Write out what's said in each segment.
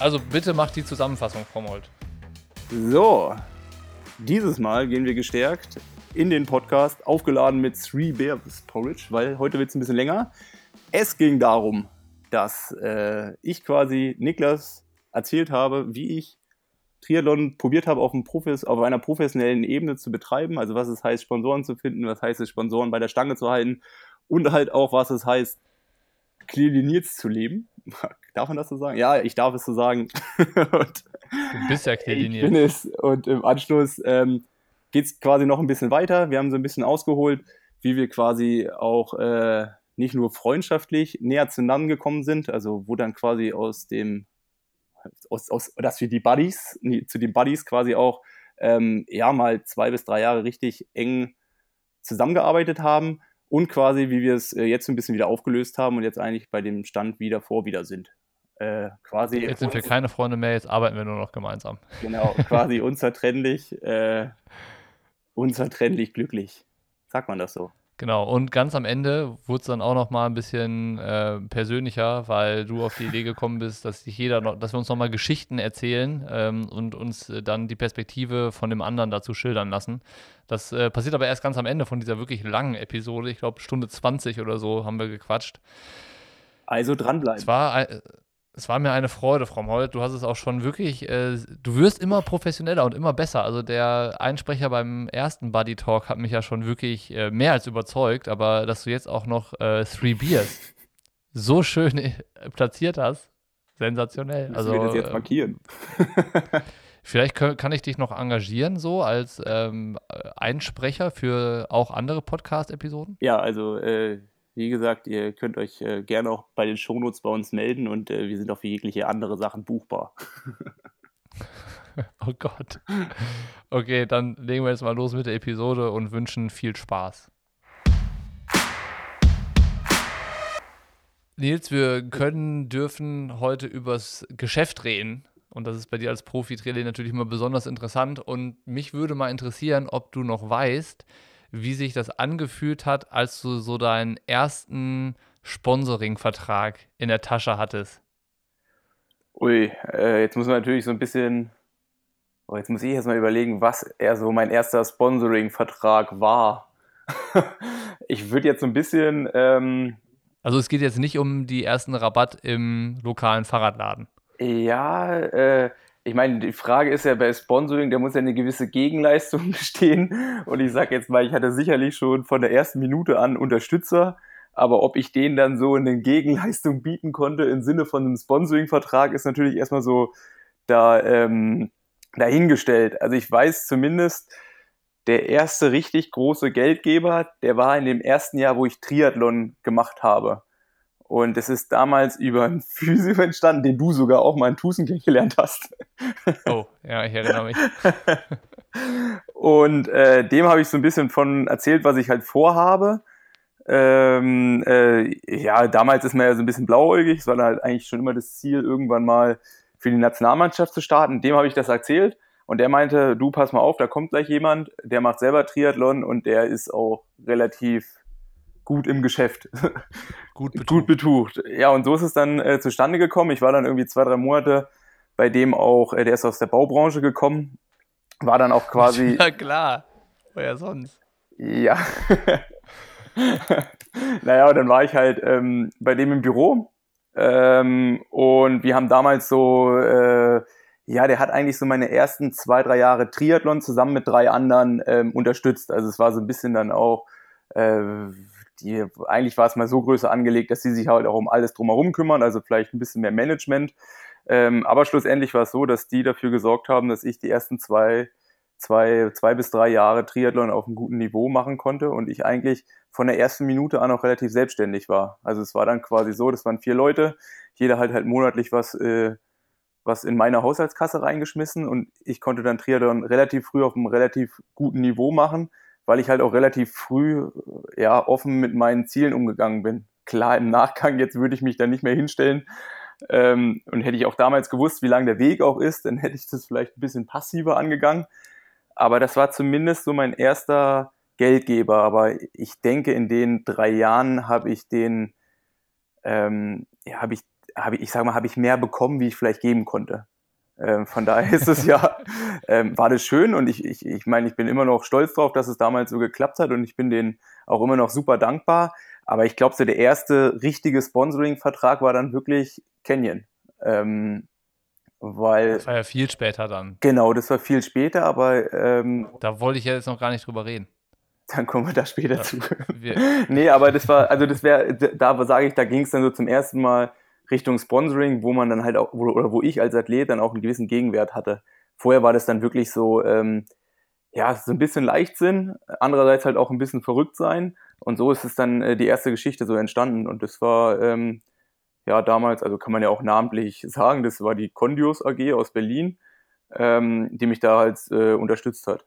Also bitte macht die Zusammenfassung, Frau Molt. So, dieses Mal gehen wir gestärkt in den Podcast, aufgeladen mit Three Bears Porridge, weil heute wird es ein bisschen länger. Es ging darum, dass äh, ich quasi Niklas erzählt habe, wie ich Triathlon probiert habe, auf, auf, einer professionellen Ebene zu betreiben. Also was es heißt, Sponsoren zu finden, was heißt es, Sponsoren bei der Stange zu halten und halt auch, was es heißt, clean zu leben. Darf man das so sagen? Ja, ich darf es so sagen. und du bist ja. Ich bin es. Und im Anschluss ähm, geht es quasi noch ein bisschen weiter. Wir haben so ein bisschen ausgeholt, wie wir quasi auch äh, nicht nur freundschaftlich näher zueinander gekommen sind, also wo dann quasi aus dem, aus, aus, dass wir die Buddies, zu den Buddies quasi auch ähm, ja mal zwei bis drei Jahre richtig eng zusammengearbeitet haben und quasi, wie wir es äh, jetzt ein bisschen wieder aufgelöst haben und jetzt eigentlich bei dem Stand wieder vor wieder sind. Äh, quasi jetzt sind wir keine Freunde mehr, jetzt arbeiten wir nur noch gemeinsam. Genau, quasi unzertrennlich, äh, unzertrennlich glücklich. Sagt man das so? Genau, und ganz am Ende wurde es dann auch noch mal ein bisschen äh, persönlicher, weil du auf die Idee gekommen bist, dass sich jeder noch, dass wir uns noch mal Geschichten erzählen ähm, und uns dann die Perspektive von dem anderen dazu schildern lassen. Das äh, passiert aber erst ganz am Ende von dieser wirklich langen Episode. Ich glaube, Stunde 20 oder so haben wir gequatscht. Also dranbleiben. Es war, äh, es war mir eine Freude, Frau Mold. Du hast es auch schon wirklich, äh, du wirst immer professioneller und immer besser. Also der Einsprecher beim ersten Buddy Talk hat mich ja schon wirklich äh, mehr als überzeugt, aber dass du jetzt auch noch äh, Three Beers so schön äh, platziert hast, sensationell. Also, wir das jetzt markieren. Vielleicht kann, kann ich dich noch engagieren, so als ähm, Einsprecher für auch andere Podcast-Episoden? Ja, also äh, wie gesagt, ihr könnt euch äh, gerne auch bei den Shownotes bei uns melden und äh, wir sind auch für jegliche andere Sachen buchbar. oh Gott. Okay, dann legen wir jetzt mal los mit der Episode und wünschen viel Spaß. Nils, wir können, dürfen heute übers Geschäft reden. Und das ist bei dir als Profi-Trainer natürlich immer besonders interessant. Und mich würde mal interessieren, ob du noch weißt, wie sich das angefühlt hat, als du so deinen ersten Sponsoring-Vertrag in der Tasche hattest? Ui, äh, jetzt muss man natürlich so ein bisschen, oh, jetzt muss ich erst mal überlegen, was eher so mein erster Sponsoring-Vertrag war. ich würde jetzt so ein bisschen. Ähm, also es geht jetzt nicht um die ersten Rabatt im lokalen Fahrradladen. Ja, äh, ich meine, die Frage ist ja bei Sponsoring, da muss ja eine gewisse Gegenleistung bestehen. Und ich sage jetzt mal, ich hatte sicherlich schon von der ersten Minute an Unterstützer, aber ob ich denen dann so eine Gegenleistung bieten konnte im Sinne von einem Sponsoring-Vertrag, ist natürlich erstmal so da ähm, dahingestellt. Also ich weiß zumindest, der erste richtig große Geldgeber, der war in dem ersten Jahr, wo ich Triathlon gemacht habe. Und es ist damals über einen Physio entstanden, den du sogar auch mal in Tusen kennengelernt hast. Oh, ja, ich erinnere mich. und äh, dem habe ich so ein bisschen von erzählt, was ich halt vorhabe. Ähm, äh, ja, damals ist man ja so ein bisschen blauäugig. Es war dann halt eigentlich schon immer das Ziel, irgendwann mal für die Nationalmannschaft zu starten. Dem habe ich das erzählt. Und der meinte, du pass mal auf, da kommt gleich jemand, der macht selber Triathlon und der ist auch relativ gut im Geschäft. Gut betucht. gut betucht. Ja, und so ist es dann äh, zustande gekommen. Ich war dann irgendwie zwei, drei Monate bei dem auch, äh, der ist aus der Baubranche gekommen, war dann auch quasi. Ja, klar. Woher sonst? Ja. naja, und dann war ich halt ähm, bei dem im Büro. Ähm, und wir haben damals so, äh, ja, der hat eigentlich so meine ersten zwei, drei Jahre Triathlon zusammen mit drei anderen ähm, unterstützt. Also es war so ein bisschen dann auch, äh, die, eigentlich war es mal so größer angelegt, dass sie sich halt auch um alles drumherum kümmern, also vielleicht ein bisschen mehr Management. Ähm, aber schlussendlich war es so, dass die dafür gesorgt haben, dass ich die ersten zwei, zwei, zwei bis drei Jahre Triathlon auf einem guten Niveau machen konnte und ich eigentlich von der ersten Minute an auch relativ selbstständig war. Also es war dann quasi so, das waren vier Leute, jeder halt halt monatlich was, äh, was in meine Haushaltskasse reingeschmissen und ich konnte dann Triathlon relativ früh auf einem relativ guten Niveau machen weil ich halt auch relativ früh ja offen mit meinen Zielen umgegangen bin. Klar, im Nachgang jetzt würde ich mich da nicht mehr hinstellen. Ähm, und hätte ich auch damals gewusst, wie lang der Weg auch ist, dann hätte ich das vielleicht ein bisschen passiver angegangen. Aber das war zumindest so mein erster Geldgeber. Aber ich denke, in den drei Jahren habe ich den, ähm, ja, habe ich habe ich, ich sag mal, habe ich mehr bekommen, wie ich vielleicht geben konnte. Ähm, von daher ist es ja, ähm, war das schön und ich, ich, ich meine, ich bin immer noch stolz drauf, dass es damals so geklappt hat und ich bin denen auch immer noch super dankbar. Aber ich glaube, so der erste richtige Sponsoring-Vertrag war dann wirklich Canyon. Ähm, weil, das war ja viel später dann. Genau, das war viel später, aber. Ähm, da wollte ich ja jetzt noch gar nicht drüber reden. Dann kommen wir da später ja, zu. nee, aber das war, also das wäre, da sage ich, da ging es dann so zum ersten Mal Richtung Sponsoring, wo man dann halt auch, oder wo ich als Athlet dann auch einen gewissen Gegenwert hatte. Vorher war das dann wirklich so, ähm, ja, so ein bisschen Leichtsinn, andererseits halt auch ein bisschen verrückt sein. Und so ist es dann äh, die erste Geschichte so entstanden. Und das war, ähm, ja, damals, also kann man ja auch namentlich sagen, das war die Condios AG aus Berlin, ähm, die mich da halt äh, unterstützt hat.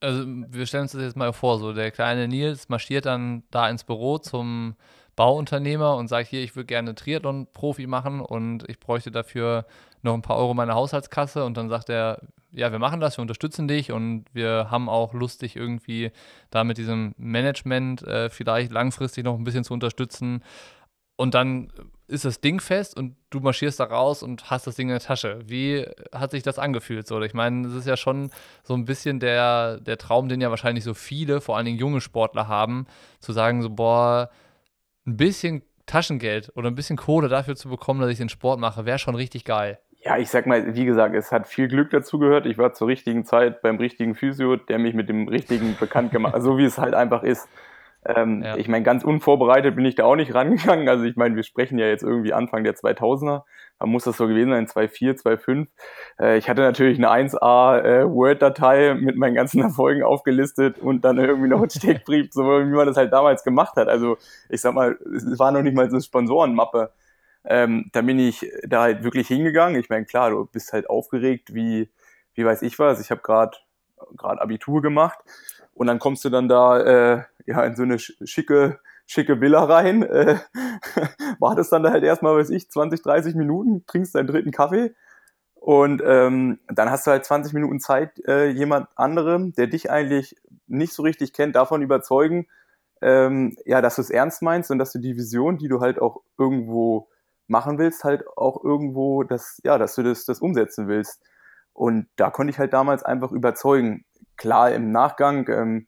Also wir stellen uns das jetzt mal vor, so der kleine Nils marschiert dann da ins Büro zum Bauunternehmer und sagt, hier, ich würde gerne Triathlon-Profi machen und ich bräuchte dafür noch ein paar Euro meiner Haushaltskasse und dann sagt er, ja, wir machen das, wir unterstützen dich und wir haben auch Lust, dich irgendwie da mit diesem Management äh, vielleicht langfristig noch ein bisschen zu unterstützen. Und dann ist das Ding fest und du marschierst da raus und hast das Ding in der Tasche. Wie hat sich das angefühlt? So, ich meine, es ist ja schon so ein bisschen der, der Traum, den ja wahrscheinlich so viele, vor allen Dingen junge Sportler haben, zu sagen so, boah, ein bisschen Taschengeld oder ein bisschen Kohle dafür zu bekommen, dass ich den Sport mache, wäre schon richtig geil. Ja, ich sag mal, wie gesagt, es hat viel Glück dazu gehört. Ich war zur richtigen Zeit beim richtigen Physio, der mich mit dem richtigen bekannt gemacht hat, so wie es halt einfach ist. Ähm, ja. Ich meine, ganz unvorbereitet bin ich da auch nicht rangegangen. Also ich meine, wir sprechen ja jetzt irgendwie Anfang der 2000er. Da muss das so gewesen sein, 2.4, 2.5. Äh, ich hatte natürlich eine 1A äh, Word-Datei mit meinen ganzen Erfolgen aufgelistet und dann irgendwie noch einen Steckbrief, so wie man das halt damals gemacht hat. Also ich sag mal, es war noch nicht mal so eine Sponsorenmappe. Ähm, da bin ich da halt wirklich hingegangen. Ich meine, klar, du bist halt aufgeregt, wie, wie weiß ich was. Ich habe gerade gerade Abitur gemacht und dann kommst du dann da äh, ja in so eine schicke schicke Villa rein, äh, wartest dann da halt erstmal, weiß ich, 20, 30 Minuten, trinkst deinen dritten Kaffee und ähm, dann hast du halt 20 Minuten Zeit, äh, jemand anderem, der dich eigentlich nicht so richtig kennt, davon überzeugen, ähm, ja, dass du es ernst meinst und dass du die Vision, die du halt auch irgendwo machen willst, halt auch irgendwo das, ja, dass du das, das umsetzen willst. Und da konnte ich halt damals einfach überzeugen. Klar, im Nachgang, ähm,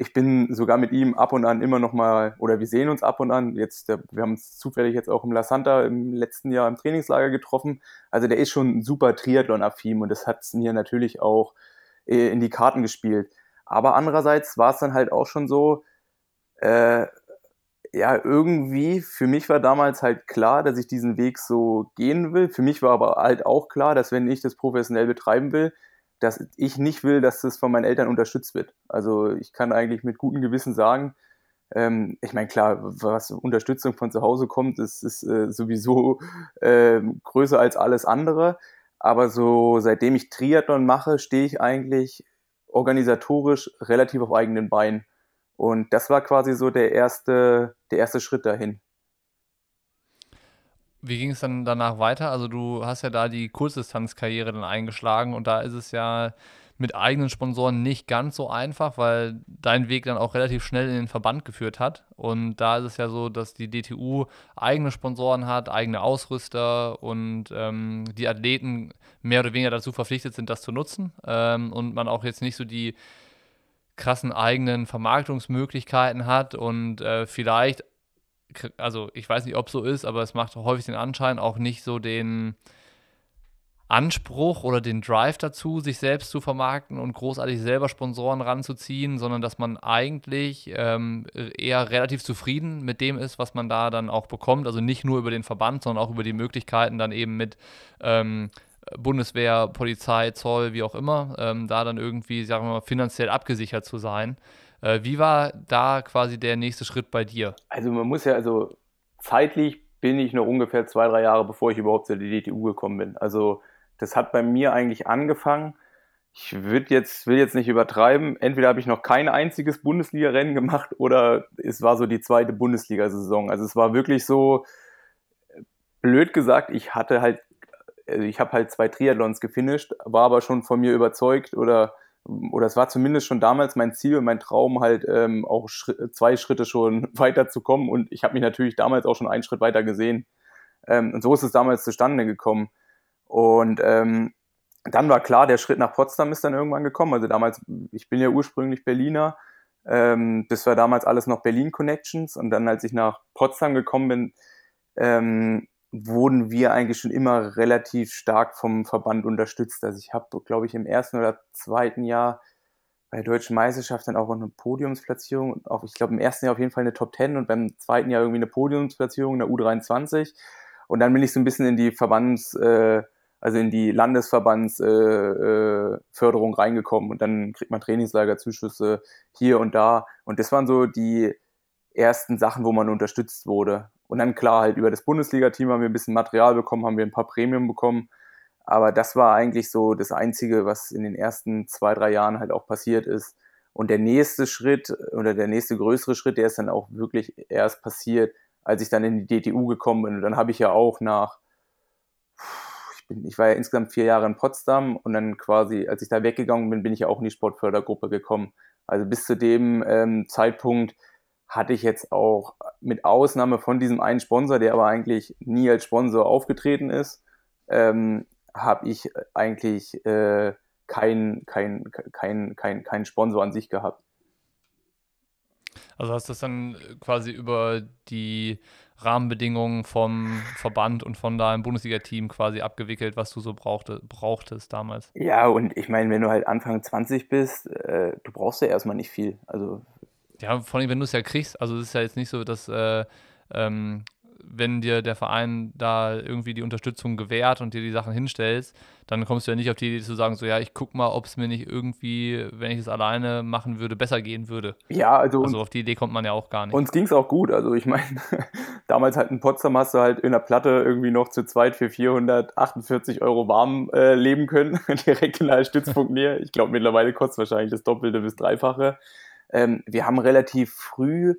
ich bin sogar mit ihm ab und an immer noch mal, oder wir sehen uns ab und an. Jetzt, der, wir haben uns zufällig jetzt auch im La Santa im letzten Jahr im Trainingslager getroffen. Also der ist schon super Triathlon-affin und das hat es mir natürlich auch äh, in die Karten gespielt. Aber andererseits war es dann halt auch schon so, äh, ja, irgendwie, für mich war damals halt klar, dass ich diesen Weg so gehen will. Für mich war aber halt auch klar, dass wenn ich das professionell betreiben will, dass ich nicht will, dass das von meinen Eltern unterstützt wird. Also ich kann eigentlich mit gutem Gewissen sagen, ähm, ich meine, klar, was Unterstützung von zu Hause kommt, ist, ist äh, sowieso äh, größer als alles andere. Aber so seitdem ich Triathlon mache, stehe ich eigentlich organisatorisch relativ auf eigenen Beinen. Und das war quasi so der erste, der erste Schritt dahin. Wie ging es dann danach weiter? Also du hast ja da die Kurzdistanzkarriere dann eingeschlagen und da ist es ja mit eigenen Sponsoren nicht ganz so einfach, weil dein Weg dann auch relativ schnell in den Verband geführt hat. Und da ist es ja so, dass die DTU eigene Sponsoren hat, eigene Ausrüster und ähm, die Athleten mehr oder weniger dazu verpflichtet sind, das zu nutzen. Ähm, und man auch jetzt nicht so die krassen eigenen Vermarktungsmöglichkeiten hat und äh, vielleicht, also ich weiß nicht, ob so ist, aber es macht häufig den Anschein, auch nicht so den Anspruch oder den Drive dazu, sich selbst zu vermarkten und großartig selber Sponsoren ranzuziehen, sondern dass man eigentlich ähm, eher relativ zufrieden mit dem ist, was man da dann auch bekommt. Also nicht nur über den Verband, sondern auch über die Möglichkeiten dann eben mit ähm, Bundeswehr, Polizei, Zoll, wie auch immer, ähm, da dann irgendwie, sagen wir mal, finanziell abgesichert zu sein. Äh, wie war da quasi der nächste Schritt bei dir? Also man muss ja, also zeitlich bin ich noch ungefähr zwei, drei Jahre, bevor ich überhaupt zur DTU gekommen bin. Also das hat bei mir eigentlich angefangen. Ich jetzt, will jetzt nicht übertreiben. Entweder habe ich noch kein einziges Bundesliga-Rennen gemacht oder es war so die zweite Bundesliga-Saison. Also es war wirklich so, blöd gesagt, ich hatte halt also ich habe halt zwei Triathlons gefinisht, war aber schon von mir überzeugt oder oder es war zumindest schon damals mein Ziel und mein Traum halt ähm, auch Schritt, zwei Schritte schon weiter zu kommen und ich habe mich natürlich damals auch schon einen Schritt weiter gesehen. Ähm, und so ist es damals zustande gekommen. Und ähm, dann war klar, der Schritt nach Potsdam ist dann irgendwann gekommen. Also damals, ich bin ja ursprünglich Berliner. Ähm, das war damals alles noch Berlin Connections. Und dann, als ich nach Potsdam gekommen bin, ähm, wurden wir eigentlich schon immer relativ stark vom Verband unterstützt. Also ich habe, glaube ich, im ersten oder zweiten Jahr bei der deutschen Meisterschaft dann auch eine Podiumsplatzierung, auch ich glaube im ersten Jahr auf jeden Fall eine Top 10 und beim zweiten Jahr irgendwie eine Podiumsplatzierung in der U23. Und dann bin ich so ein bisschen in die Verbands, äh, also in die Landesverbandsförderung äh, äh, reingekommen und dann kriegt man Trainingslagerzuschüsse hier und da. Und das waren so die ersten Sachen, wo man unterstützt wurde. Und dann klar, halt über das Bundesliga-Team haben wir ein bisschen Material bekommen, haben wir ein paar Premium bekommen. Aber das war eigentlich so das Einzige, was in den ersten zwei, drei Jahren halt auch passiert ist. Und der nächste Schritt oder der nächste größere Schritt, der ist dann auch wirklich erst passiert, als ich dann in die DTU gekommen bin. Und dann habe ich ja auch nach, ich, bin, ich war ja insgesamt vier Jahre in Potsdam und dann quasi, als ich da weggegangen bin, bin ich ja auch in die Sportfördergruppe gekommen. Also bis zu dem ähm, Zeitpunkt hatte ich jetzt auch mit Ausnahme von diesem einen Sponsor, der aber eigentlich nie als Sponsor aufgetreten ist, ähm, habe ich eigentlich äh, keinen kein, kein, kein, kein Sponsor an sich gehabt. Also hast du das dann quasi über die Rahmenbedingungen vom Verband und von deinem Bundesliga-Team quasi abgewickelt, was du so brauchte, brauchtest damals. Ja, und ich meine, wenn du halt Anfang 20 bist, äh, du brauchst ja erstmal nicht viel. Also ja, vor allem, wenn du es ja kriegst. Also es ist ja jetzt nicht so, dass äh, ähm, wenn dir der Verein da irgendwie die Unterstützung gewährt und dir die Sachen hinstellst, dann kommst du ja nicht auf die Idee zu sagen, so ja, ich guck mal, ob es mir nicht irgendwie, wenn ich es alleine machen würde, besser gehen würde. Ja, also. Also auf die Idee kommt man ja auch gar nicht. Uns ging es auch gut. Also ich meine, damals halt in Potsdam hast du halt in der Platte irgendwie noch zu zweit für 448 Euro warm äh, leben können, direkt in der Stützpunkt näher. Ich glaube, mittlerweile kostet es wahrscheinlich das Doppelte bis Dreifache. Ähm, wir haben relativ früh,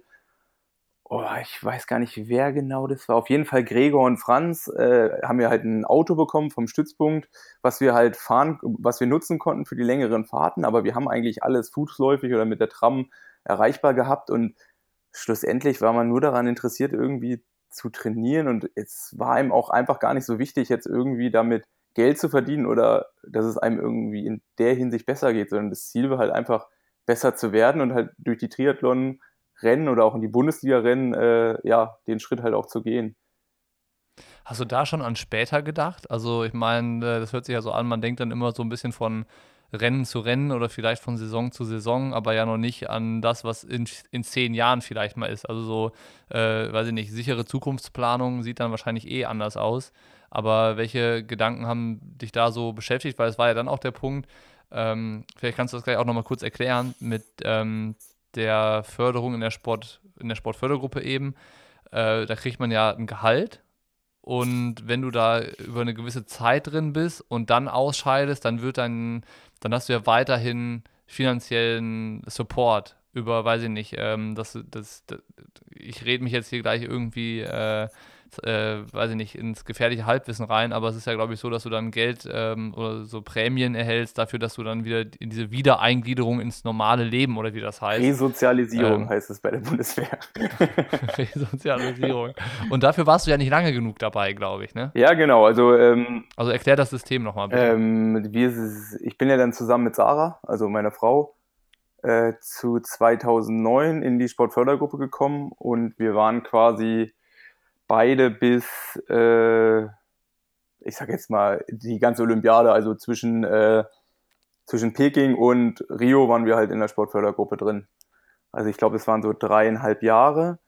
oh, ich weiß gar nicht, wer genau das war, auf jeden Fall Gregor und Franz äh, haben wir halt ein Auto bekommen vom Stützpunkt, was wir halt fahren, was wir nutzen konnten für die längeren Fahrten, aber wir haben eigentlich alles fußläufig oder mit der Tram erreichbar gehabt. Und schlussendlich war man nur daran interessiert, irgendwie zu trainieren. Und es war einem auch einfach gar nicht so wichtig, jetzt irgendwie damit Geld zu verdienen oder dass es einem irgendwie in der Hinsicht besser geht, sondern das Ziel war halt einfach, besser zu werden und halt durch die Triathlon-Rennen oder auch in die Bundesliga-Rennen, äh, ja, den Schritt halt auch zu gehen. Hast du da schon an später gedacht? Also ich meine, äh, das hört sich ja so an, man denkt dann immer so ein bisschen von Rennen zu Rennen oder vielleicht von Saison zu Saison, aber ja noch nicht an das, was in, in zehn Jahren vielleicht mal ist. Also so, äh, weiß ich nicht, sichere Zukunftsplanung sieht dann wahrscheinlich eh anders aus. Aber welche Gedanken haben dich da so beschäftigt? Weil es war ja dann auch der Punkt, ähm, vielleicht kannst du das gleich auch nochmal kurz erklären mit ähm, der Förderung in der Sport, in der Sportfördergruppe eben. Äh, da kriegt man ja ein Gehalt und wenn du da über eine gewisse Zeit drin bist und dann ausscheidest, dann wird dann, dann hast du ja weiterhin finanziellen Support über, weiß ich nicht, ähm, das, das, das, ich rede mich jetzt hier gleich irgendwie äh, äh, weiß ich nicht, ins gefährliche Halbwissen rein, aber es ist ja, glaube ich, so, dass du dann Geld ähm, oder so Prämien erhältst dafür, dass du dann wieder in diese Wiedereingliederung ins normale Leben oder wie das heißt. Resozialisierung ähm, heißt es bei der Bundeswehr. Resozialisierung. Und dafür warst du ja nicht lange genug dabei, glaube ich, ne? Ja, genau. Also, ähm, also erklär das System nochmal bitte. Ähm, wir, ich bin ja dann zusammen mit Sarah, also meiner Frau, äh, zu 2009 in die Sportfördergruppe gekommen und wir waren quasi beide bis, äh, ich sag jetzt mal, die ganze Olympiade, also zwischen, äh, zwischen Peking und Rio waren wir halt in der Sportfördergruppe drin. Also ich glaube, es waren so dreieinhalb Jahre.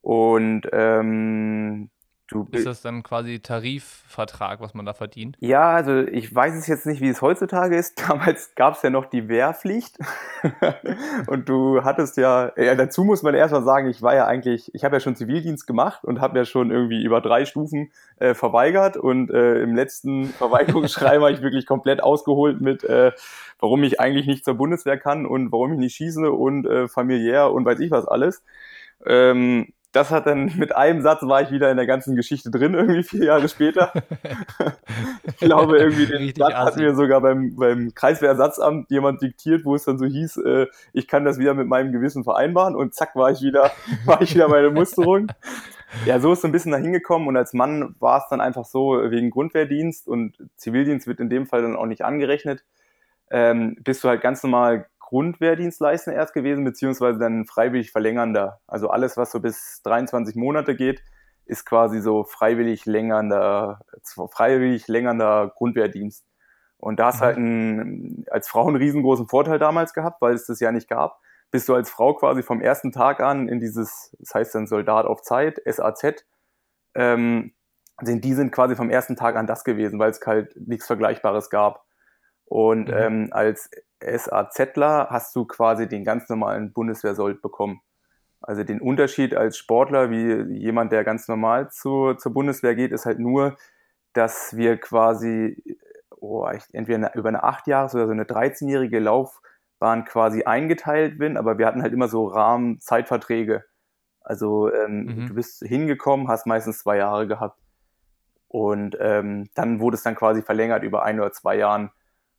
Und ähm, Du ist das dann quasi Tarifvertrag, was man da verdient? Ja, also ich weiß es jetzt nicht, wie es heutzutage ist. Damals gab es ja noch die Wehrpflicht. und du hattest ja, ja, dazu muss man erstmal sagen, ich war ja eigentlich, ich habe ja schon Zivildienst gemacht und habe ja schon irgendwie über drei Stufen äh, verweigert. Und äh, im letzten Verweigerungsschreiben war ich wirklich komplett ausgeholt mit, äh, warum ich eigentlich nicht zur Bundeswehr kann und warum ich nicht schieße und äh, familiär und weiß ich was alles. Ähm, das hat dann mit einem Satz war ich wieder in der ganzen Geschichte drin, irgendwie vier Jahre später. ich glaube, irgendwie den Richtig Satz hat mir sogar beim, beim Kreiswehrersatzamt jemand diktiert, wo es dann so hieß, äh, ich kann das wieder mit meinem Gewissen vereinbaren. Und zack war ich wieder, war ich wieder meine Musterung. ja, so ist so ein bisschen da hingekommen und als Mann war es dann einfach so, wegen Grundwehrdienst. Und Zivildienst wird in dem Fall dann auch nicht angerechnet, ähm, bist du halt ganz normal Grundwehrdienstleister erst gewesen, beziehungsweise dann freiwillig verlängernder. Also alles, was so bis 23 Monate geht, ist quasi so freiwillig längernder, freiwillig längernder Grundwehrdienst. Und da hast mhm. halt ein, als Frau einen riesengroßen Vorteil damals gehabt, weil es das ja nicht gab. Bist du als Frau quasi vom ersten Tag an in dieses, das heißt dann Soldat auf Zeit, SAZ, ähm, sind, die sind quasi vom ersten Tag an das gewesen, weil es halt nichts Vergleichbares gab. Und mhm. ähm, als SAZler hast du quasi den ganz normalen Bundeswehrsold bekommen. Also den Unterschied als Sportler, wie jemand, der ganz normal zu, zur Bundeswehr geht, ist halt nur, dass wir quasi oh, entweder über eine 8 Jahres- oder so eine 13-jährige Laufbahn quasi eingeteilt bin, aber wir hatten halt immer so Rahmen-Zeitverträge. Also ähm, mhm. du bist hingekommen, hast meistens zwei Jahre gehabt. Und ähm, dann wurde es dann quasi verlängert über ein oder zwei Jahren.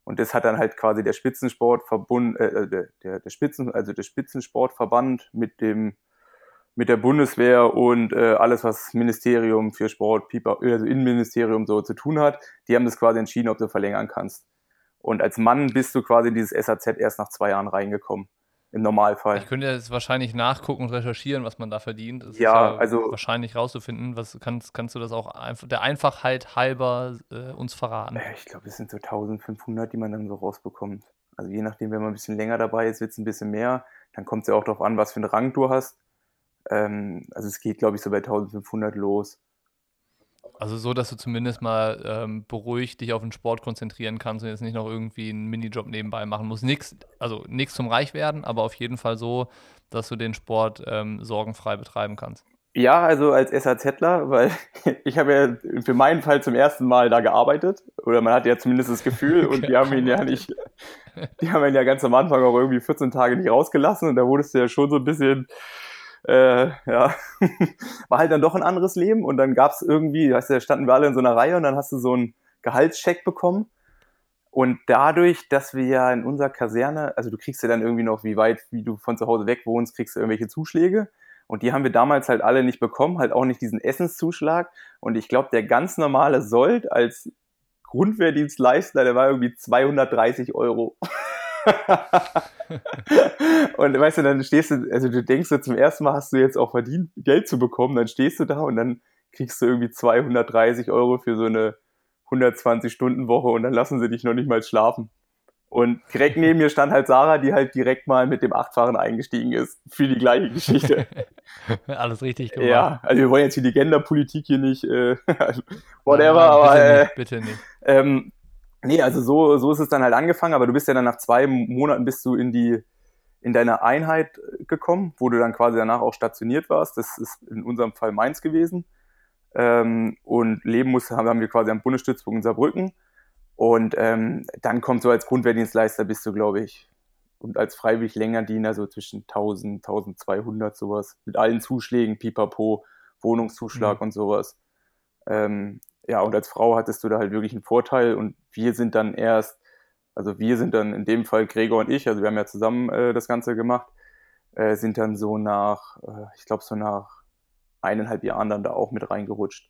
Und das hat dann halt quasi der Spitzensportverbund, äh, äh, der, der, Spitzen, also der Spitzensportverband mit dem mit der Bundeswehr und äh, alles, was Ministerium für Sport, Pieper, also Innenministerium so zu tun hat, die haben das quasi entschieden, ob du verlängern kannst. Und als Mann bist du quasi in dieses SAZ erst nach zwei Jahren reingekommen im Normalfall. Ich könnte jetzt wahrscheinlich nachgucken und recherchieren, was man da verdient. Das ja, ja also wahrscheinlich rauszufinden. Was kannst, kannst du das auch einfach der Einfachheit halber äh, uns verraten? Äh, ich glaube, es sind so 1500, die man dann so rausbekommt. Also je nachdem, wenn man ein bisschen länger dabei ist, wird es ein bisschen mehr. Dann kommt es ja auch darauf an, was für einen Rang du hast. Ähm, also es geht, glaube ich, so bei 1500 los. Also so, dass du zumindest mal ähm, beruhigt dich auf den Sport konzentrieren kannst und jetzt nicht noch irgendwie einen Minijob nebenbei machen musst. Nix, also nichts zum Reichwerden, aber auf jeden Fall so, dass du den Sport ähm, sorgenfrei betreiben kannst. Ja, also als SAZler, weil ich habe ja für meinen Fall zum ersten Mal da gearbeitet. Oder man hat ja zumindest das Gefühl und die haben ihn ja nicht, die haben ihn ja ganz am Anfang auch irgendwie 14 Tage nicht rausgelassen und da wurdest du ja schon so ein bisschen äh, ja, war halt dann doch ein anderes Leben und dann gab es irgendwie, weißt du, da standen wir alle in so einer Reihe und dann hast du so einen Gehaltscheck bekommen. Und dadurch, dass wir ja in unserer Kaserne, also du kriegst ja dann irgendwie noch, wie weit, wie du von zu Hause weg wohnst, kriegst du irgendwelche Zuschläge. Und die haben wir damals halt alle nicht bekommen, halt auch nicht diesen Essenszuschlag. Und ich glaube, der ganz normale Sold als Grundwehrdienstleister, der war irgendwie 230 Euro. und weißt du, dann stehst du, also du denkst du zum ersten Mal hast du jetzt auch verdient, Geld zu bekommen, dann stehst du da und dann kriegst du irgendwie 230 Euro für so eine 120-Stunden-Woche und dann lassen sie dich noch nicht mal schlafen. Und direkt neben mir stand halt Sarah, die halt direkt mal mit dem Achtfahren eingestiegen ist für die gleiche Geschichte. Alles richtig gemacht. Ja, also wir wollen jetzt hier die Genderpolitik hier nicht, äh, whatever, nein, nein, aber bitte äh, nicht, bitte nicht. Ähm, Nee, also so, so ist es dann halt angefangen, aber du bist ja dann nach zwei Monaten bist du in die, in deine Einheit gekommen, wo du dann quasi danach auch stationiert warst. Das ist in unserem Fall Mainz gewesen. Ähm, und leben musste, haben wir quasi am Bundesstützpunkt in Saarbrücken. Und ähm, dann kommt so als Grundwehrdienstleister bist du, glaube ich, und als freiwillig Längerdiener so zwischen 1000, 1200 sowas. Mit allen Zuschlägen, Pipapo, Wohnungszuschlag mhm. und sowas. Ähm, ja, und als Frau hattest du da halt wirklich einen Vorteil und wir sind dann erst, also wir sind dann in dem Fall Gregor und ich, also wir haben ja zusammen äh, das Ganze gemacht, äh, sind dann so nach, äh, ich glaube so nach eineinhalb Jahren dann da auch mit reingerutscht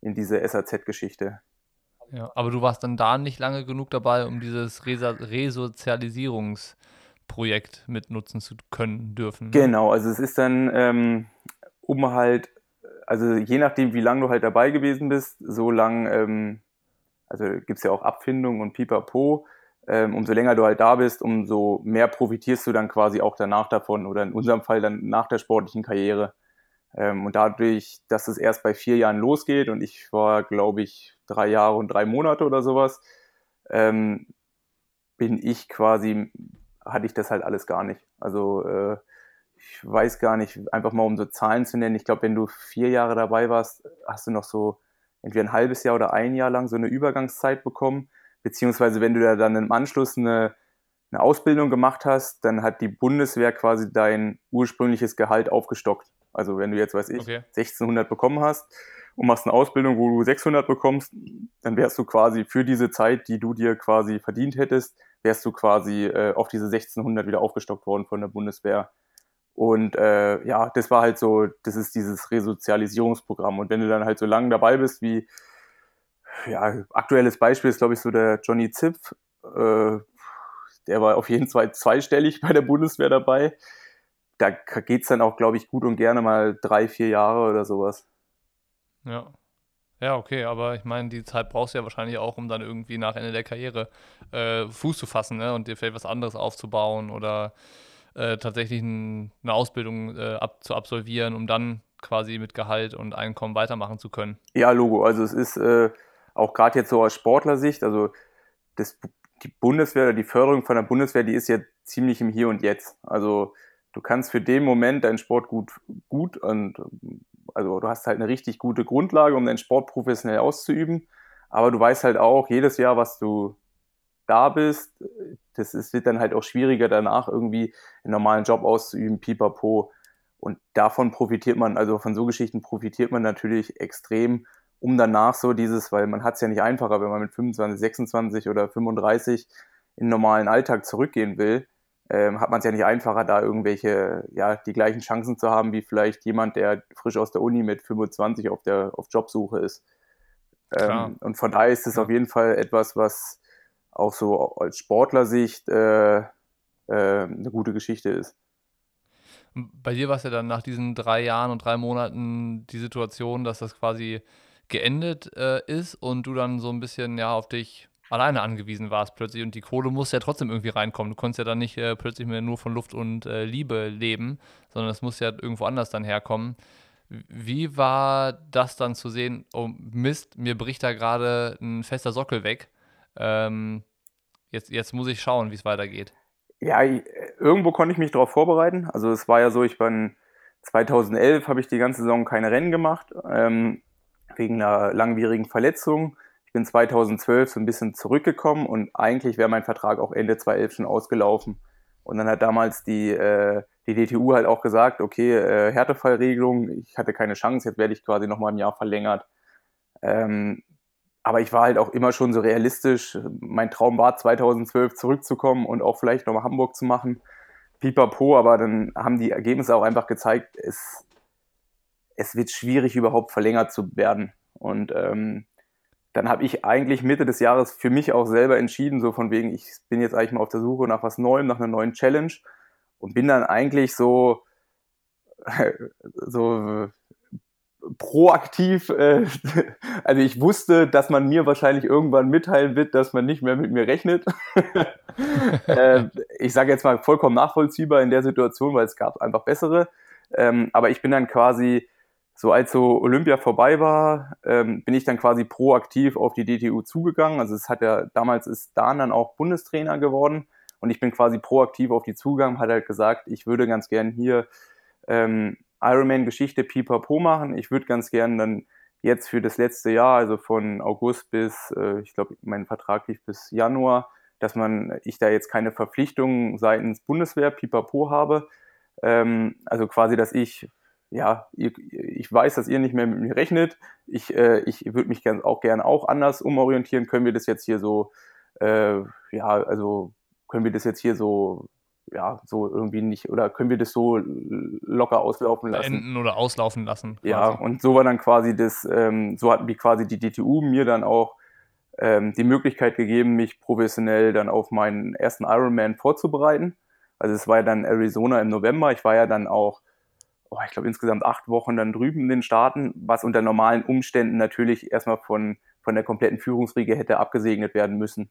in diese SAZ-Geschichte. Ja, aber du warst dann da nicht lange genug dabei, um dieses Resa Resozialisierungsprojekt mitnutzen zu können, dürfen. Ne? Genau, also es ist dann, ähm, um halt also je nachdem, wie lange du halt dabei gewesen bist, so lang, ähm, also gibt es ja auch Abfindungen und Pipapo, ähm, umso länger du halt da bist, umso mehr profitierst du dann quasi auch danach davon oder in unserem Fall dann nach der sportlichen Karriere. Ähm, und dadurch, dass es erst bei vier Jahren losgeht und ich war, glaube ich, drei Jahre und drei Monate oder sowas, ähm, bin ich quasi, hatte ich das halt alles gar nicht. Also äh, ich weiß gar nicht, einfach mal um so Zahlen zu nennen. Ich glaube, wenn du vier Jahre dabei warst, hast du noch so entweder ein halbes Jahr oder ein Jahr lang so eine Übergangszeit bekommen. Beziehungsweise wenn du da dann im Anschluss eine, eine Ausbildung gemacht hast, dann hat die Bundeswehr quasi dein ursprüngliches Gehalt aufgestockt. Also wenn du jetzt, weiß ich, okay. 1600 bekommen hast und machst eine Ausbildung, wo du 600 bekommst, dann wärst du quasi für diese Zeit, die du dir quasi verdient hättest, wärst du quasi äh, auf diese 1600 wieder aufgestockt worden von der Bundeswehr. Und äh, ja, das war halt so, das ist dieses Resozialisierungsprogramm. Und wenn du dann halt so lange dabei bist, wie ja, aktuelles Beispiel ist, glaube ich, so der Johnny Zipf. Äh, der war auf jeden Fall zweistellig bei der Bundeswehr dabei. Da geht es dann auch, glaube ich, gut und gerne mal drei, vier Jahre oder sowas. Ja. Ja, okay, aber ich meine, die Zeit brauchst du ja wahrscheinlich auch, um dann irgendwie nach Ende der Karriere äh, Fuß zu fassen ne? und dir vielleicht was anderes aufzubauen oder äh, tatsächlich ein, eine Ausbildung äh, ab, zu absolvieren, um dann quasi mit Gehalt und Einkommen weitermachen zu können. Ja, Logo. Also es ist äh, auch gerade jetzt so aus Sportlersicht, also das, die Bundeswehr oder die Förderung von der Bundeswehr, die ist ja ziemlich im Hier und Jetzt. Also du kannst für den Moment deinen Sport gut, gut und also du hast halt eine richtig gute Grundlage, um deinen Sport professionell auszuüben. Aber du weißt halt auch jedes Jahr, was du da bist, das ist, wird dann halt auch schwieriger danach irgendwie einen normalen Job auszuüben, pipapo. Und davon profitiert man, also von so Geschichten profitiert man natürlich extrem, um danach so dieses, weil man hat es ja nicht einfacher, wenn man mit 25, 26 oder 35 in den normalen Alltag zurückgehen will, ähm, hat man es ja nicht einfacher, da irgendwelche, ja, die gleichen Chancen zu haben, wie vielleicht jemand, der frisch aus der Uni mit 25 auf der auf Jobsuche ist. Ähm, und von daher ist es auf jeden Fall etwas, was auch so als Sportlersicht äh, äh, eine gute Geschichte ist. Bei dir war es ja dann nach diesen drei Jahren und drei Monaten die Situation, dass das quasi geendet äh, ist und du dann so ein bisschen ja auf dich alleine angewiesen warst plötzlich und die Kohle musste ja trotzdem irgendwie reinkommen. Du konntest ja dann nicht äh, plötzlich mehr nur von Luft und äh, Liebe leben, sondern es muss ja irgendwo anders dann herkommen. Wie war das dann zu sehen, oh Mist, mir bricht da gerade ein fester Sockel weg. Ähm, jetzt, jetzt muss ich schauen, wie es weitergeht. Ja, irgendwo konnte ich mich darauf vorbereiten. Also es war ja so, ich bin 2011 habe ich die ganze Saison keine Rennen gemacht, ähm, wegen einer langwierigen Verletzung. Ich bin 2012 so ein bisschen zurückgekommen und eigentlich wäre mein Vertrag auch Ende 2011 schon ausgelaufen. Und dann hat damals die, äh, die DTU halt auch gesagt, okay, äh, Härtefallregelung, ich hatte keine Chance, jetzt werde ich quasi nochmal ein Jahr verlängert. Ähm, aber ich war halt auch immer schon so realistisch. Mein Traum war 2012 zurückzukommen und auch vielleicht nochmal Hamburg zu machen. Pipapo, aber dann haben die Ergebnisse auch einfach gezeigt, es, es wird schwierig überhaupt verlängert zu werden. Und ähm, dann habe ich eigentlich Mitte des Jahres für mich auch selber entschieden, so von wegen, ich bin jetzt eigentlich mal auf der Suche nach was Neuem, nach einer neuen Challenge und bin dann eigentlich so, so proaktiv, äh, also ich wusste, dass man mir wahrscheinlich irgendwann mitteilen wird, dass man nicht mehr mit mir rechnet. äh, ich sage jetzt mal vollkommen nachvollziehbar in der Situation, weil es gab einfach bessere. Ähm, aber ich bin dann quasi, so als so Olympia vorbei war, ähm, bin ich dann quasi proaktiv auf die DTU zugegangen. Also es hat ja, damals ist Dan dann auch Bundestrainer geworden und ich bin quasi proaktiv auf die zugegangen, hat halt gesagt, ich würde ganz gern hier ähm, Ironman-Geschichte pipapo machen. Ich würde ganz gern dann jetzt für das letzte Jahr, also von August bis, äh, ich glaube, mein Vertrag lief bis Januar, dass man, ich da jetzt keine Verpflichtungen seitens Bundeswehr pipapo habe. Ähm, also quasi, dass ich, ja, ihr, ich weiß, dass ihr nicht mehr mit mir rechnet. Ich, äh, ich würde mich gern, auch gerne auch anders umorientieren. Können wir das jetzt hier so, äh, ja, also können wir das jetzt hier so ja, so irgendwie nicht, oder können wir das so locker auslaufen lassen? Enden oder auslaufen lassen. Quasi. Ja, und so war dann quasi das, ähm, so hatten wie quasi die DTU mir dann auch ähm, die Möglichkeit gegeben, mich professionell dann auf meinen ersten Ironman vorzubereiten. Also es war ja dann Arizona im November. Ich war ja dann auch, oh, ich glaube insgesamt acht Wochen dann drüben in den Staaten, was unter normalen Umständen natürlich erstmal von, von der kompletten Führungsriege hätte abgesegnet werden müssen.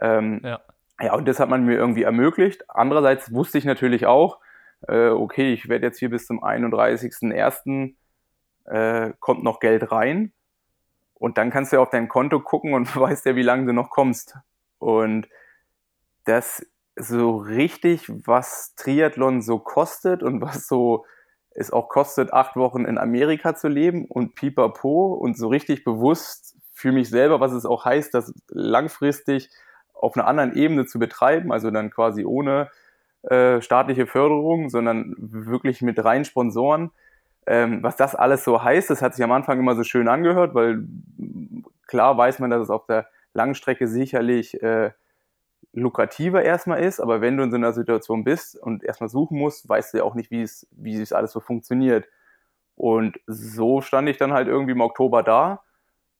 Ähm, ja. Ja, und das hat man mir irgendwie ermöglicht. Andererseits wusste ich natürlich auch, äh, okay, ich werde jetzt hier bis zum 31.01. Äh, kommt noch Geld rein. Und dann kannst du auf dein Konto gucken und weißt ja, wie lange du noch kommst. Und das so richtig, was Triathlon so kostet und was so es auch kostet, acht Wochen in Amerika zu leben und pipapo und so richtig bewusst für mich selber, was es auch heißt, dass langfristig auf einer anderen Ebene zu betreiben, also dann quasi ohne äh, staatliche Förderung, sondern wirklich mit rein Sponsoren. Ähm, was das alles so heißt, das hat sich am Anfang immer so schön angehört, weil klar weiß man, dass es auf der Langstrecke sicherlich äh, lukrativer erstmal ist, aber wenn du in so einer Situation bist und erstmal suchen musst, weißt du ja auch nicht, wie es, wie es alles so funktioniert. Und so stand ich dann halt irgendwie im Oktober da.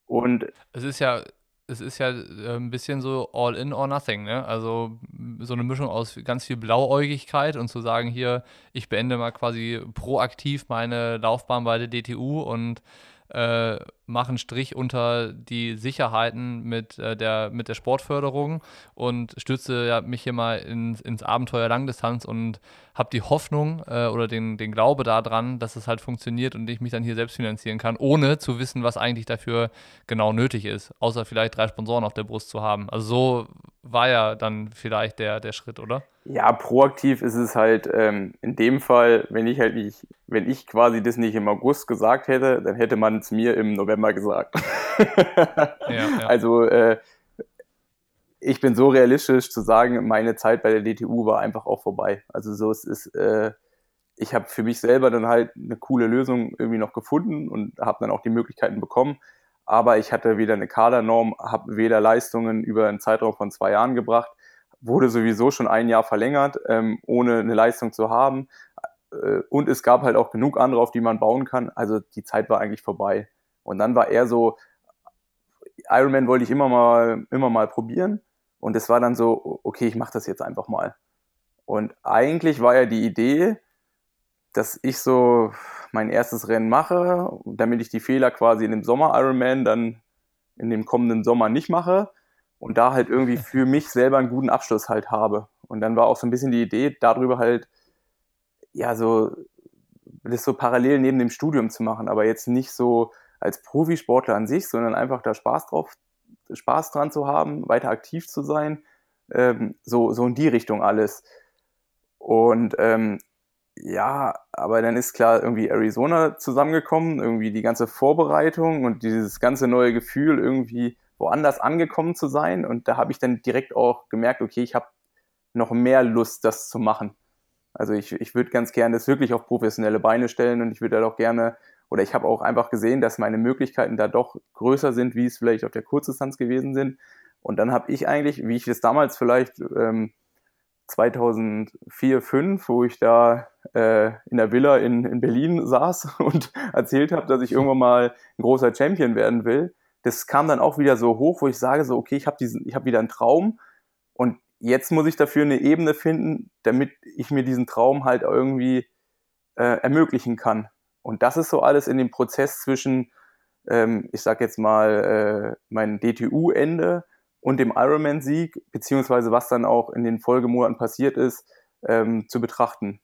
Und es ist ja, es ist ja äh, ein bisschen so all in or nothing, ne? Also so eine Mischung aus ganz viel Blauäugigkeit und zu sagen, hier, ich beende mal quasi proaktiv meine Laufbahn bei der DTU und äh, machen Strich unter die Sicherheiten mit, äh, der, mit der Sportförderung und stütze ja, mich hier mal ins, ins Abenteuer Langdistanz und habe die Hoffnung äh, oder den, den Glaube daran, dass es halt funktioniert und ich mich dann hier selbst finanzieren kann, ohne zu wissen, was eigentlich dafür genau nötig ist, außer vielleicht drei Sponsoren auf der Brust zu haben. Also so war ja dann vielleicht der, der Schritt, oder? Ja, proaktiv ist es halt ähm, in dem Fall, wenn ich halt nicht, wenn ich quasi das nicht im August gesagt hätte, dann hätte man es mir im November gesagt. ja, ja. Also äh, ich bin so realistisch zu sagen, meine Zeit bei der DTU war einfach auch vorbei. Also so es ist, äh, ich habe für mich selber dann halt eine coole Lösung irgendwie noch gefunden und habe dann auch die Möglichkeiten bekommen. Aber ich hatte weder eine Kadernorm, habe weder Leistungen über einen Zeitraum von zwei Jahren gebracht wurde sowieso schon ein Jahr verlängert, ähm, ohne eine Leistung zu haben. Äh, und es gab halt auch genug andere, auf die man bauen kann. Also die Zeit war eigentlich vorbei. Und dann war er so, Ironman wollte ich immer mal, immer mal probieren. Und es war dann so, okay, ich mache das jetzt einfach mal. Und eigentlich war ja die Idee, dass ich so mein erstes Rennen mache, damit ich die Fehler quasi in dem Sommer Ironman dann in dem kommenden Sommer nicht mache und da halt irgendwie für mich selber einen guten Abschluss halt habe. Und dann war auch so ein bisschen die Idee, darüber halt, ja, so, das so parallel neben dem Studium zu machen, aber jetzt nicht so als Profisportler an sich, sondern einfach da Spaß drauf, Spaß dran zu haben, weiter aktiv zu sein, ähm, so, so in die Richtung alles. Und ähm, ja, aber dann ist klar irgendwie Arizona zusammengekommen, irgendwie die ganze Vorbereitung und dieses ganze neue Gefühl irgendwie woanders angekommen zu sein. Und da habe ich dann direkt auch gemerkt, okay, ich habe noch mehr Lust, das zu machen. Also ich, ich würde ganz gerne das wirklich auf professionelle Beine stellen und ich würde da doch gerne, oder ich habe auch einfach gesehen, dass meine Möglichkeiten da doch größer sind, wie es vielleicht auf der Kurzdistanz gewesen sind. Und dann habe ich eigentlich, wie ich das damals vielleicht ähm, 2004, 2005, wo ich da äh, in der Villa in, in Berlin saß und erzählt habe, dass ich irgendwann mal ein großer Champion werden will, das kam dann auch wieder so hoch, wo ich sage so, okay, ich habe diesen, ich habe wieder einen Traum und jetzt muss ich dafür eine Ebene finden, damit ich mir diesen Traum halt irgendwie äh, ermöglichen kann. Und das ist so alles in dem Prozess zwischen, ähm, ich sag jetzt mal, äh, mein DTU-Ende und dem Ironman-Sieg, beziehungsweise was dann auch in den Folgemonaten passiert ist, ähm, zu betrachten.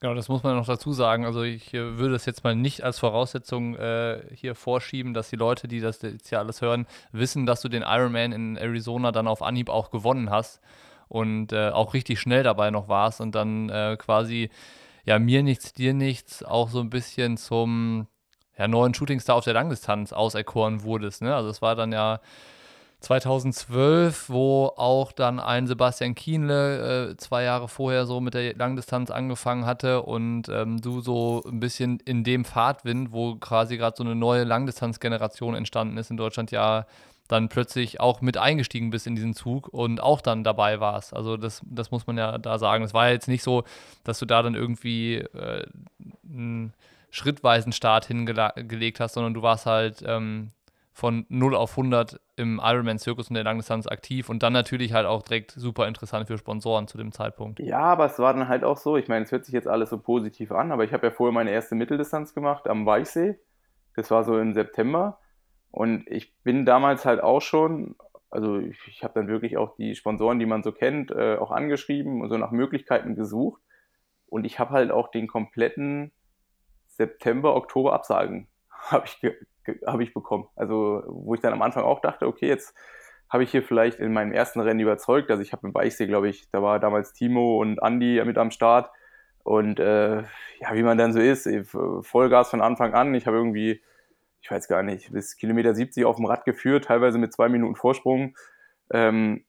Genau, das muss man noch dazu sagen. Also ich äh, würde es jetzt mal nicht als Voraussetzung äh, hier vorschieben, dass die Leute, die das jetzt hier alles hören, wissen, dass du den Ironman in Arizona dann auf Anhieb auch gewonnen hast und äh, auch richtig schnell dabei noch warst und dann äh, quasi ja mir nichts, dir nichts auch so ein bisschen zum ja, neuen Shootingstar auf der Langdistanz auserkoren wurdest. Ne? Also es war dann ja 2012, wo auch dann ein Sebastian Kienle äh, zwei Jahre vorher so mit der Langdistanz angefangen hatte und ähm, du so ein bisschen in dem Fahrtwind, wo quasi gerade so eine neue Langdistanzgeneration entstanden ist in Deutschland, ja dann plötzlich auch mit eingestiegen bist in diesen Zug und auch dann dabei warst. Also das, das muss man ja da sagen. Es war jetzt nicht so, dass du da dann irgendwie äh, einen schrittweisen Start hingelegt hast, sondern du warst halt ähm, von 0 auf 100 im Ironman-Zirkus und der Langdistanz aktiv und dann natürlich halt auch direkt super interessant für Sponsoren zu dem Zeitpunkt. Ja, aber es war dann halt auch so, ich meine, es hört sich jetzt alles so positiv an, aber ich habe ja vorher meine erste Mitteldistanz gemacht am Weichsee. Das war so im September und ich bin damals halt auch schon, also ich, ich habe dann wirklich auch die Sponsoren, die man so kennt, äh, auch angeschrieben und so nach Möglichkeiten gesucht und ich habe halt auch den kompletten September, Oktober Absagen habe ich habe ich bekommen. Also, wo ich dann am Anfang auch dachte, okay, jetzt habe ich hier vielleicht in meinem ersten Rennen überzeugt. Also, ich habe im Weichsee, glaube ich, da war damals Timo und Andy mit am Start. Und äh, ja, wie man dann so ist, Vollgas von Anfang an. Ich habe irgendwie, ich weiß gar nicht, bis Kilometer 70 auf dem Rad geführt, teilweise mit zwei Minuten Vorsprung. Ähm,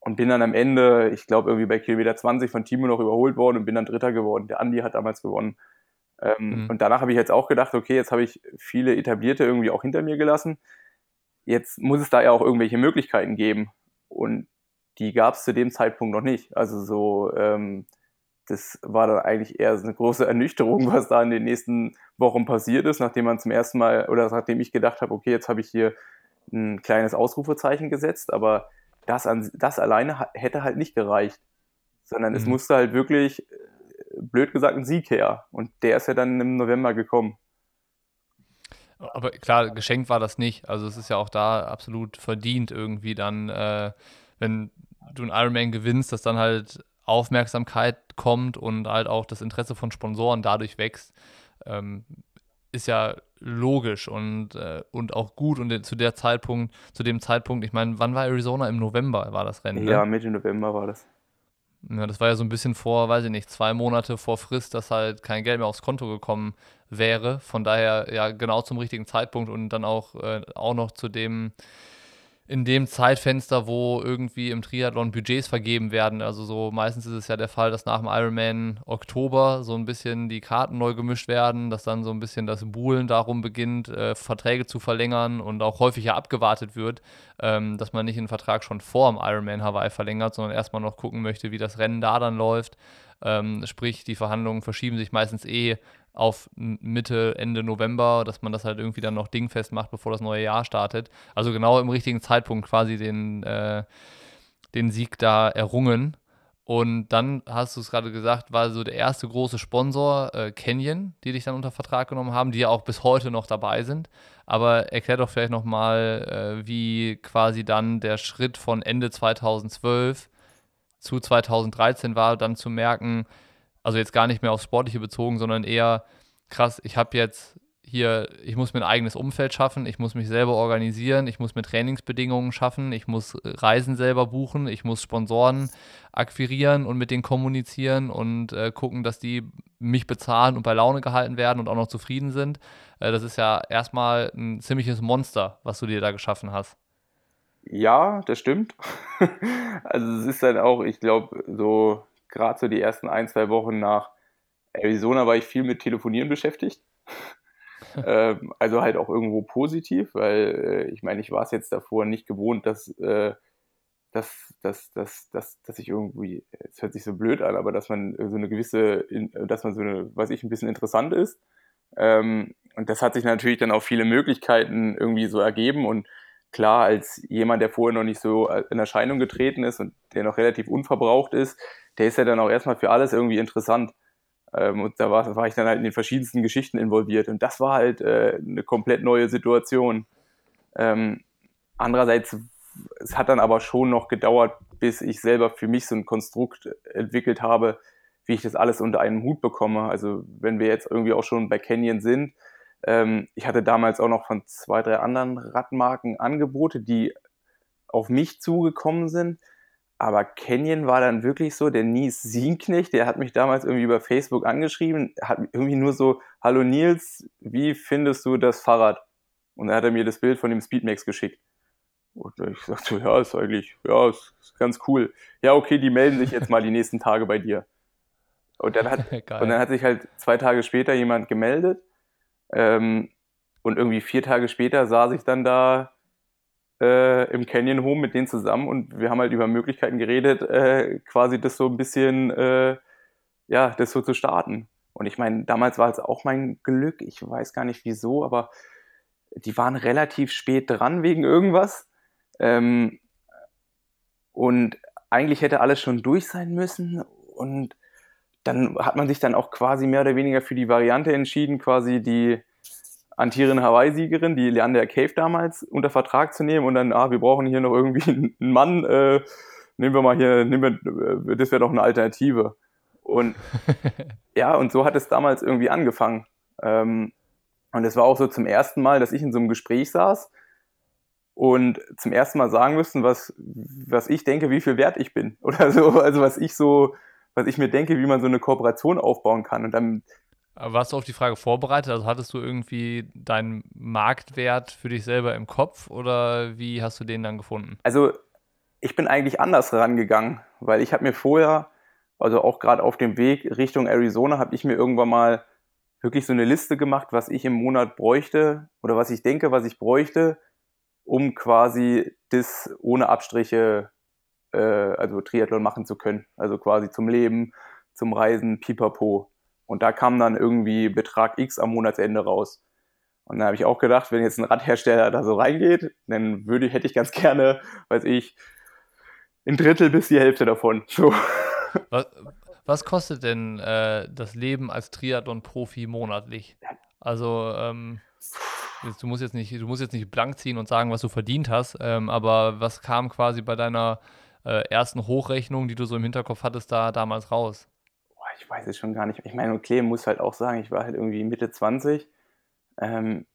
und bin dann am Ende, ich glaube, irgendwie bei Kilometer 20 von Timo noch überholt worden und bin dann Dritter geworden. Der Andi hat damals gewonnen. Ähm, mhm. Und danach habe ich jetzt auch gedacht, okay, jetzt habe ich viele etablierte irgendwie auch hinter mir gelassen. Jetzt muss es da ja auch irgendwelche Möglichkeiten geben. Und die gab es zu dem Zeitpunkt noch nicht. Also so, ähm, das war dann eigentlich eher eine große Ernüchterung, was da in den nächsten Wochen passiert ist, nachdem man zum ersten Mal oder nachdem ich gedacht habe, okay, jetzt habe ich hier ein kleines Ausrufezeichen gesetzt, aber das, an, das alleine hätte halt nicht gereicht, sondern mhm. es musste halt wirklich, äh, blöd gesagt, ein Sieg her. Und der ist ja dann im November gekommen. Aber klar, geschenkt war das nicht. Also es ist ja auch da absolut verdient irgendwie dann, äh, wenn du einen Ironman gewinnst, dass dann halt Aufmerksamkeit kommt und halt auch das Interesse von Sponsoren dadurch wächst. Ähm, ist ja logisch und, äh, und auch gut und zu der Zeitpunkt, zu dem Zeitpunkt, ich meine, wann war Arizona? Im November war das Rennen. Ne? Ja, Mitte November war das. Ja, das war ja so ein bisschen vor, weiß ich nicht, zwei Monate vor Frist, dass halt kein Geld mehr aufs Konto gekommen wäre. Von daher ja genau zum richtigen Zeitpunkt und dann auch, äh, auch noch zu dem in dem Zeitfenster, wo irgendwie im Triathlon Budgets vergeben werden. Also so meistens ist es ja der Fall, dass nach dem Ironman Oktober so ein bisschen die Karten neu gemischt werden, dass dann so ein bisschen das Buhlen darum beginnt, äh, Verträge zu verlängern und auch häufiger abgewartet wird, ähm, dass man nicht einen Vertrag schon vor dem Ironman Hawaii verlängert, sondern erstmal noch gucken möchte, wie das Rennen da dann läuft. Ähm, sprich, die Verhandlungen verschieben sich meistens eh auf Mitte, Ende November, dass man das halt irgendwie dann noch dingfest macht, bevor das neue Jahr startet. Also genau im richtigen Zeitpunkt quasi den, äh, den Sieg da errungen. Und dann hast du es gerade gesagt, war so der erste große Sponsor äh, Canyon, die dich dann unter Vertrag genommen haben, die ja auch bis heute noch dabei sind. Aber erklär doch vielleicht nochmal, äh, wie quasi dann der Schritt von Ende 2012 zu 2013 war, dann zu merken, also jetzt gar nicht mehr aufs Sportliche bezogen, sondern eher krass, ich habe jetzt hier, ich muss mir ein eigenes Umfeld schaffen, ich muss mich selber organisieren, ich muss mir Trainingsbedingungen schaffen, ich muss Reisen selber buchen, ich muss Sponsoren akquirieren und mit denen kommunizieren und äh, gucken, dass die mich bezahlen und bei Laune gehalten werden und auch noch zufrieden sind. Äh, das ist ja erstmal ein ziemliches Monster, was du dir da geschaffen hast. Ja, das stimmt. also es ist dann auch, ich glaube, so gerade so die ersten ein, zwei Wochen nach Arizona war ich viel mit Telefonieren beschäftigt. ähm, also halt auch irgendwo positiv, weil äh, ich meine, ich war es jetzt davor nicht gewohnt, dass, äh, dass, dass, dass, dass, dass ich irgendwie, es hört sich so blöd an, aber dass man so eine gewisse, dass man so eine, weiß ich, ein bisschen interessant ist. Ähm, und das hat sich natürlich dann auch viele Möglichkeiten irgendwie so ergeben und klar, als jemand, der vorher noch nicht so in Erscheinung getreten ist und der noch relativ unverbraucht ist, der ist ja dann auch erstmal für alles irgendwie interessant. Ähm, und da war, war, ich dann halt in den verschiedensten Geschichten involviert. Und das war halt äh, eine komplett neue Situation. Ähm, andererseits, es hat dann aber schon noch gedauert, bis ich selber für mich so ein Konstrukt entwickelt habe, wie ich das alles unter einen Hut bekomme. Also wenn wir jetzt irgendwie auch schon bei Canyon sind, ähm, ich hatte damals auch noch von zwei, drei anderen Radmarken Angebote, die auf mich zugekommen sind. Aber Canyon war dann wirklich so, der Nies Sienknecht, der hat mich damals irgendwie über Facebook angeschrieben, hat irgendwie nur so, hallo Nils, wie findest du das Fahrrad? Und dann hat er mir das Bild von dem Speedmax geschickt. Und ich sagte so, ja, ist eigentlich, ja, ist, ist ganz cool. Ja, okay, die melden sich jetzt mal die nächsten Tage bei dir. Und dann hat, und dann hat sich halt zwei Tage später jemand gemeldet. Ähm, und irgendwie vier Tage später saß ich dann da äh, im Canyon Home mit denen zusammen und wir haben halt über Möglichkeiten geredet, äh, quasi das so ein bisschen, äh, ja, das so zu starten. Und ich meine, damals war es auch mein Glück, ich weiß gar nicht wieso, aber die waren relativ spät dran wegen irgendwas. Ähm, und eigentlich hätte alles schon durch sein müssen. Und dann hat man sich dann auch quasi mehr oder weniger für die Variante entschieden, quasi die amtierende Hawaii-Siegerin, die Leander Cave damals, unter Vertrag zu nehmen und dann, ah, wir brauchen hier noch irgendwie einen Mann, äh, nehmen wir mal hier, nehmen wir, äh, das wäre doch eine Alternative. Und ja, und so hat es damals irgendwie angefangen. Ähm, und es war auch so zum ersten Mal, dass ich in so einem Gespräch saß und zum ersten Mal sagen müssen, was, was ich denke, wie viel wert ich bin. Oder so, also was ich so, was ich mir denke, wie man so eine Kooperation aufbauen kann. Und dann warst du auf die Frage vorbereitet? Also hattest du irgendwie deinen Marktwert für dich selber im Kopf oder wie hast du den dann gefunden? Also ich bin eigentlich anders rangegangen, weil ich habe mir vorher, also auch gerade auf dem Weg Richtung Arizona, habe ich mir irgendwann mal wirklich so eine Liste gemacht, was ich im Monat bräuchte oder was ich denke, was ich bräuchte, um quasi das ohne Abstriche äh, also Triathlon machen zu können. Also quasi zum Leben, zum Reisen, pipapo. Und da kam dann irgendwie Betrag X am Monatsende raus. Und da habe ich auch gedacht, wenn jetzt ein Radhersteller da so reingeht, dann würde, hätte ich ganz gerne, weiß ich, ein Drittel bis die Hälfte davon. So. Was, was kostet denn äh, das Leben als Triathlon-Profi monatlich? Also, ähm, du musst jetzt nicht, du musst jetzt nicht blank ziehen und sagen, was du verdient hast, ähm, aber was kam quasi bei deiner äh, ersten Hochrechnung, die du so im Hinterkopf hattest, da damals raus? Ich weiß es schon gar nicht. Ich meine, okay, muss halt auch sagen, ich war halt irgendwie Mitte 20. Ähm,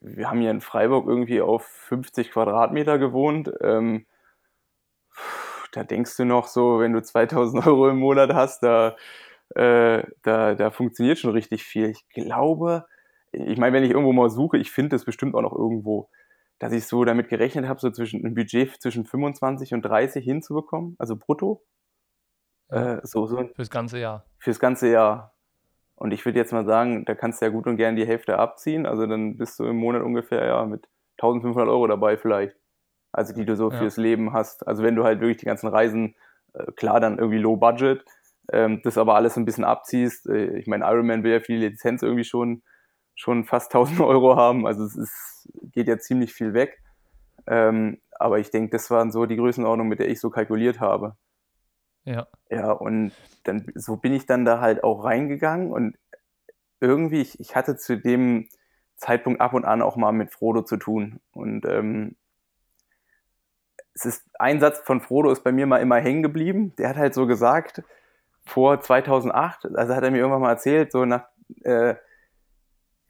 wir haben hier in Freiburg irgendwie auf 50 Quadratmeter gewohnt. Ähm, da denkst du noch so, wenn du 2000 Euro im Monat hast, da, äh, da, da funktioniert schon richtig viel. Ich glaube, ich meine, wenn ich irgendwo mal suche, ich finde es bestimmt auch noch irgendwo, dass ich so damit gerechnet habe, so zwischen ein Budget zwischen 25 und 30 hinzubekommen, also brutto. Äh, so, so. Fürs ganze Jahr. Fürs ganze Jahr. Und ich würde jetzt mal sagen, da kannst du ja gut und gern die Hälfte abziehen. Also dann bist du im Monat ungefähr ja mit 1500 Euro dabei vielleicht also die du so ja. fürs Leben hast. Also wenn du halt wirklich die ganzen Reisen, äh, klar, dann irgendwie low budget, ähm, das aber alles ein bisschen abziehst. Äh, ich meine, Ironman will ja für die Lizenz irgendwie schon, schon fast 1000 Euro haben, also es ist, geht ja ziemlich viel weg. Ähm, aber ich denke, das waren so die Größenordnung, mit der ich so kalkuliert habe. Ja. Ja, und dann so bin ich dann da halt auch reingegangen und irgendwie, ich, ich hatte zu dem Zeitpunkt ab und an auch mal mit Frodo zu tun. Und ähm, es ist ein Satz von Frodo ist bei mir mal immer hängen geblieben. Der hat halt so gesagt, vor 2008, also hat er mir irgendwann mal erzählt, so nach, äh,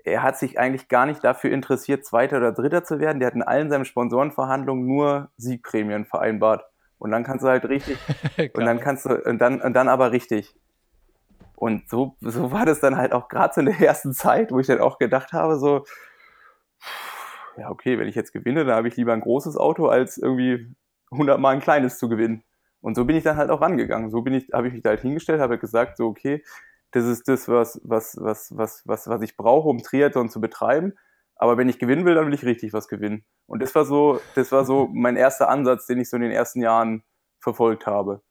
er hat sich eigentlich gar nicht dafür interessiert, Zweiter oder Dritter zu werden. Der hat in allen seinen Sponsorenverhandlungen nur Siegprämien vereinbart. Und dann kannst du halt richtig, und dann kannst du, und dann, und dann aber richtig. Und so, so war das dann halt auch gerade so in der ersten Zeit, wo ich dann auch gedacht habe, so, ja, okay, wenn ich jetzt gewinne, dann habe ich lieber ein großes Auto, als irgendwie 100 Mal ein kleines zu gewinnen. Und so bin ich dann halt auch rangegangen. So bin ich, habe ich mich da halt hingestellt, habe gesagt, so, okay, das ist das, was, was, was, was, was, was ich brauche, um Triathlon zu betreiben. Aber wenn ich gewinnen will, dann will ich richtig was gewinnen. Und das war so, das war so mein erster Ansatz, den ich so in den ersten Jahren verfolgt habe.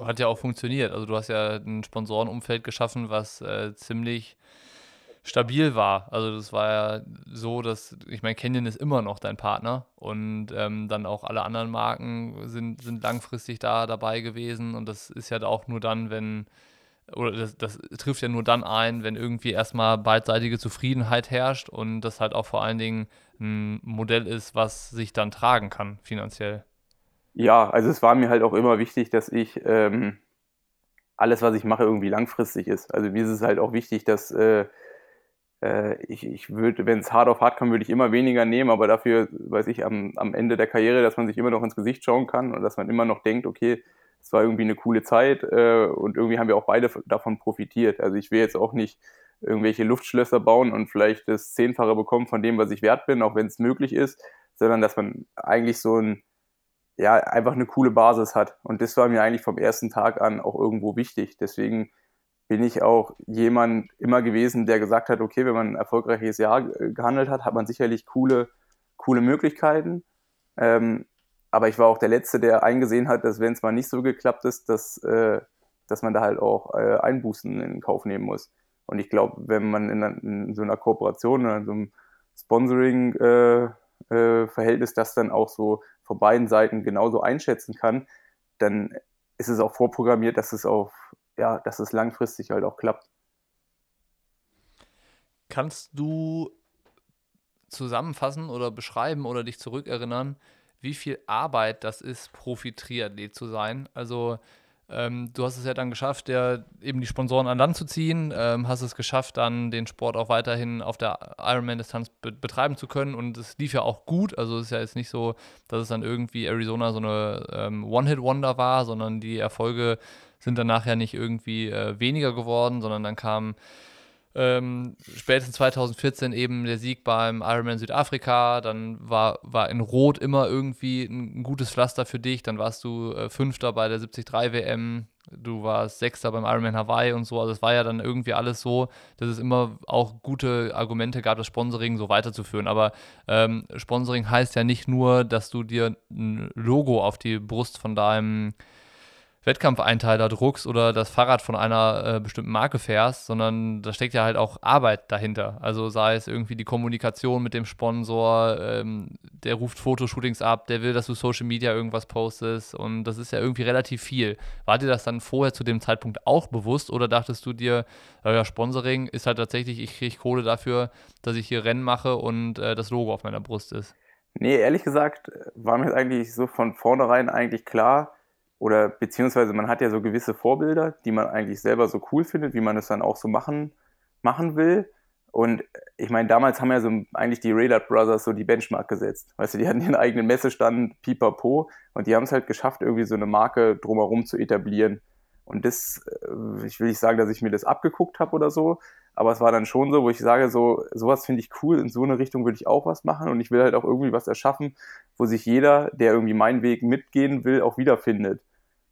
Hat ja auch funktioniert. Also du hast ja ein Sponsorenumfeld geschaffen, was äh, ziemlich stabil war. Also das war ja so, dass, ich meine, Canyon ist immer noch dein Partner und ähm, dann auch alle anderen Marken sind, sind langfristig da dabei gewesen und das ist ja auch nur dann, wenn, oder das, das trifft ja nur dann ein, wenn irgendwie erstmal beidseitige Zufriedenheit herrscht und das halt auch vor allen Dingen ein Modell ist, was sich dann tragen kann finanziell. Ja, also es war mir halt auch immer wichtig, dass ich ähm, alles, was ich mache, irgendwie langfristig ist. Also mir ist es halt auch wichtig, dass äh, äh, ich, ich würde, wenn es hart auf hart kommt, würde ich immer weniger nehmen, aber dafür, weiß ich, am, am Ende der Karriere, dass man sich immer noch ins Gesicht schauen kann und dass man immer noch denkt, okay, es war irgendwie eine coole Zeit äh, und irgendwie haben wir auch beide davon profitiert. Also ich will jetzt auch nicht irgendwelche Luftschlösser bauen und vielleicht das Zehnfache bekommen von dem, was ich wert bin, auch wenn es möglich ist, sondern dass man eigentlich so ein, ja, einfach eine coole Basis hat. Und das war mir eigentlich vom ersten Tag an auch irgendwo wichtig. Deswegen bin ich auch jemand immer gewesen, der gesagt hat, okay, wenn man ein erfolgreiches Jahr gehandelt hat, hat man sicherlich coole, coole Möglichkeiten. Ähm, aber ich war auch der Letzte, der eingesehen hat, dass wenn es mal nicht so geklappt ist, dass, äh, dass man da halt auch äh, Einbußen in Kauf nehmen muss. Und ich glaube, wenn man in, in, so einer Kooperation oder in so einem Sponsoring-Verhältnis äh, äh das dann auch so von beiden Seiten genauso einschätzen kann, dann ist es auch vorprogrammiert, dass es auf ja, dass es langfristig halt auch klappt. Kannst du zusammenfassen oder beschreiben oder dich zurückerinnern, wie viel Arbeit das ist, Profi-Triathlet zu sein? Also ähm, du hast es ja dann geschafft, ja, eben die Sponsoren an Land zu ziehen, ähm, hast es geschafft, dann den Sport auch weiterhin auf der Ironman-Distanz be betreiben zu können und es lief ja auch gut. Also es ist ja jetzt nicht so, dass es dann irgendwie Arizona so eine ähm, One-Hit-Wonder war, sondern die Erfolge sind dann nachher nicht irgendwie äh, weniger geworden, sondern dann kam ähm, spätestens 2014 eben der Sieg beim Ironman Südafrika, dann war, war in Rot immer irgendwie ein, gutes Pflaster für dich, dann warst du äh, Fünfter bei der 73 WM du warst Sechster beim Ironman Hawaii und so. Also es war ja dann irgendwie alles so, dass es immer auch gute Argumente gab, das Sponsoring so weiterzuführen. Aber ähm, Sponsoring heißt ja nicht nur, dass du dir ein Logo auf die Brust von deinem Wettkampfeinteiler druckst oder das Fahrrad von einer äh, bestimmten Marke fährst, sondern da steckt ja halt auch Arbeit dahinter. Also sei es irgendwie die Kommunikation mit dem Sponsor, ähm, der ruft Fotoshootings ab, der will, dass du Social Media irgendwas postest und das ist ja irgendwie relativ viel. War dir das dann vorher zu dem Zeitpunkt auch bewusst oder dachtest du dir, ja, Sponsoring ist halt tatsächlich, ich kriege Kohle dafür, dass ich hier Rennen mache und äh, das Logo auf meiner Brust ist? Nee, ehrlich gesagt war mir eigentlich so von vornherein eigentlich klar, oder beziehungsweise man hat ja so gewisse Vorbilder, die man eigentlich selber so cool findet, wie man es dann auch so machen, machen will. Und ich meine, damals haben ja so eigentlich die Radar Brothers so die Benchmark gesetzt. Weißt du, die hatten ihren eigenen Messestand, pipapo, und die haben es halt geschafft, irgendwie so eine Marke drumherum zu etablieren. Und das, äh, ich will nicht sagen, dass ich mir das abgeguckt habe oder so, aber es war dann schon so, wo ich sage, so, sowas finde ich cool, in so eine Richtung würde ich auch was machen und ich will halt auch irgendwie was erschaffen, wo sich jeder, der irgendwie meinen Weg mitgehen will, auch wiederfindet.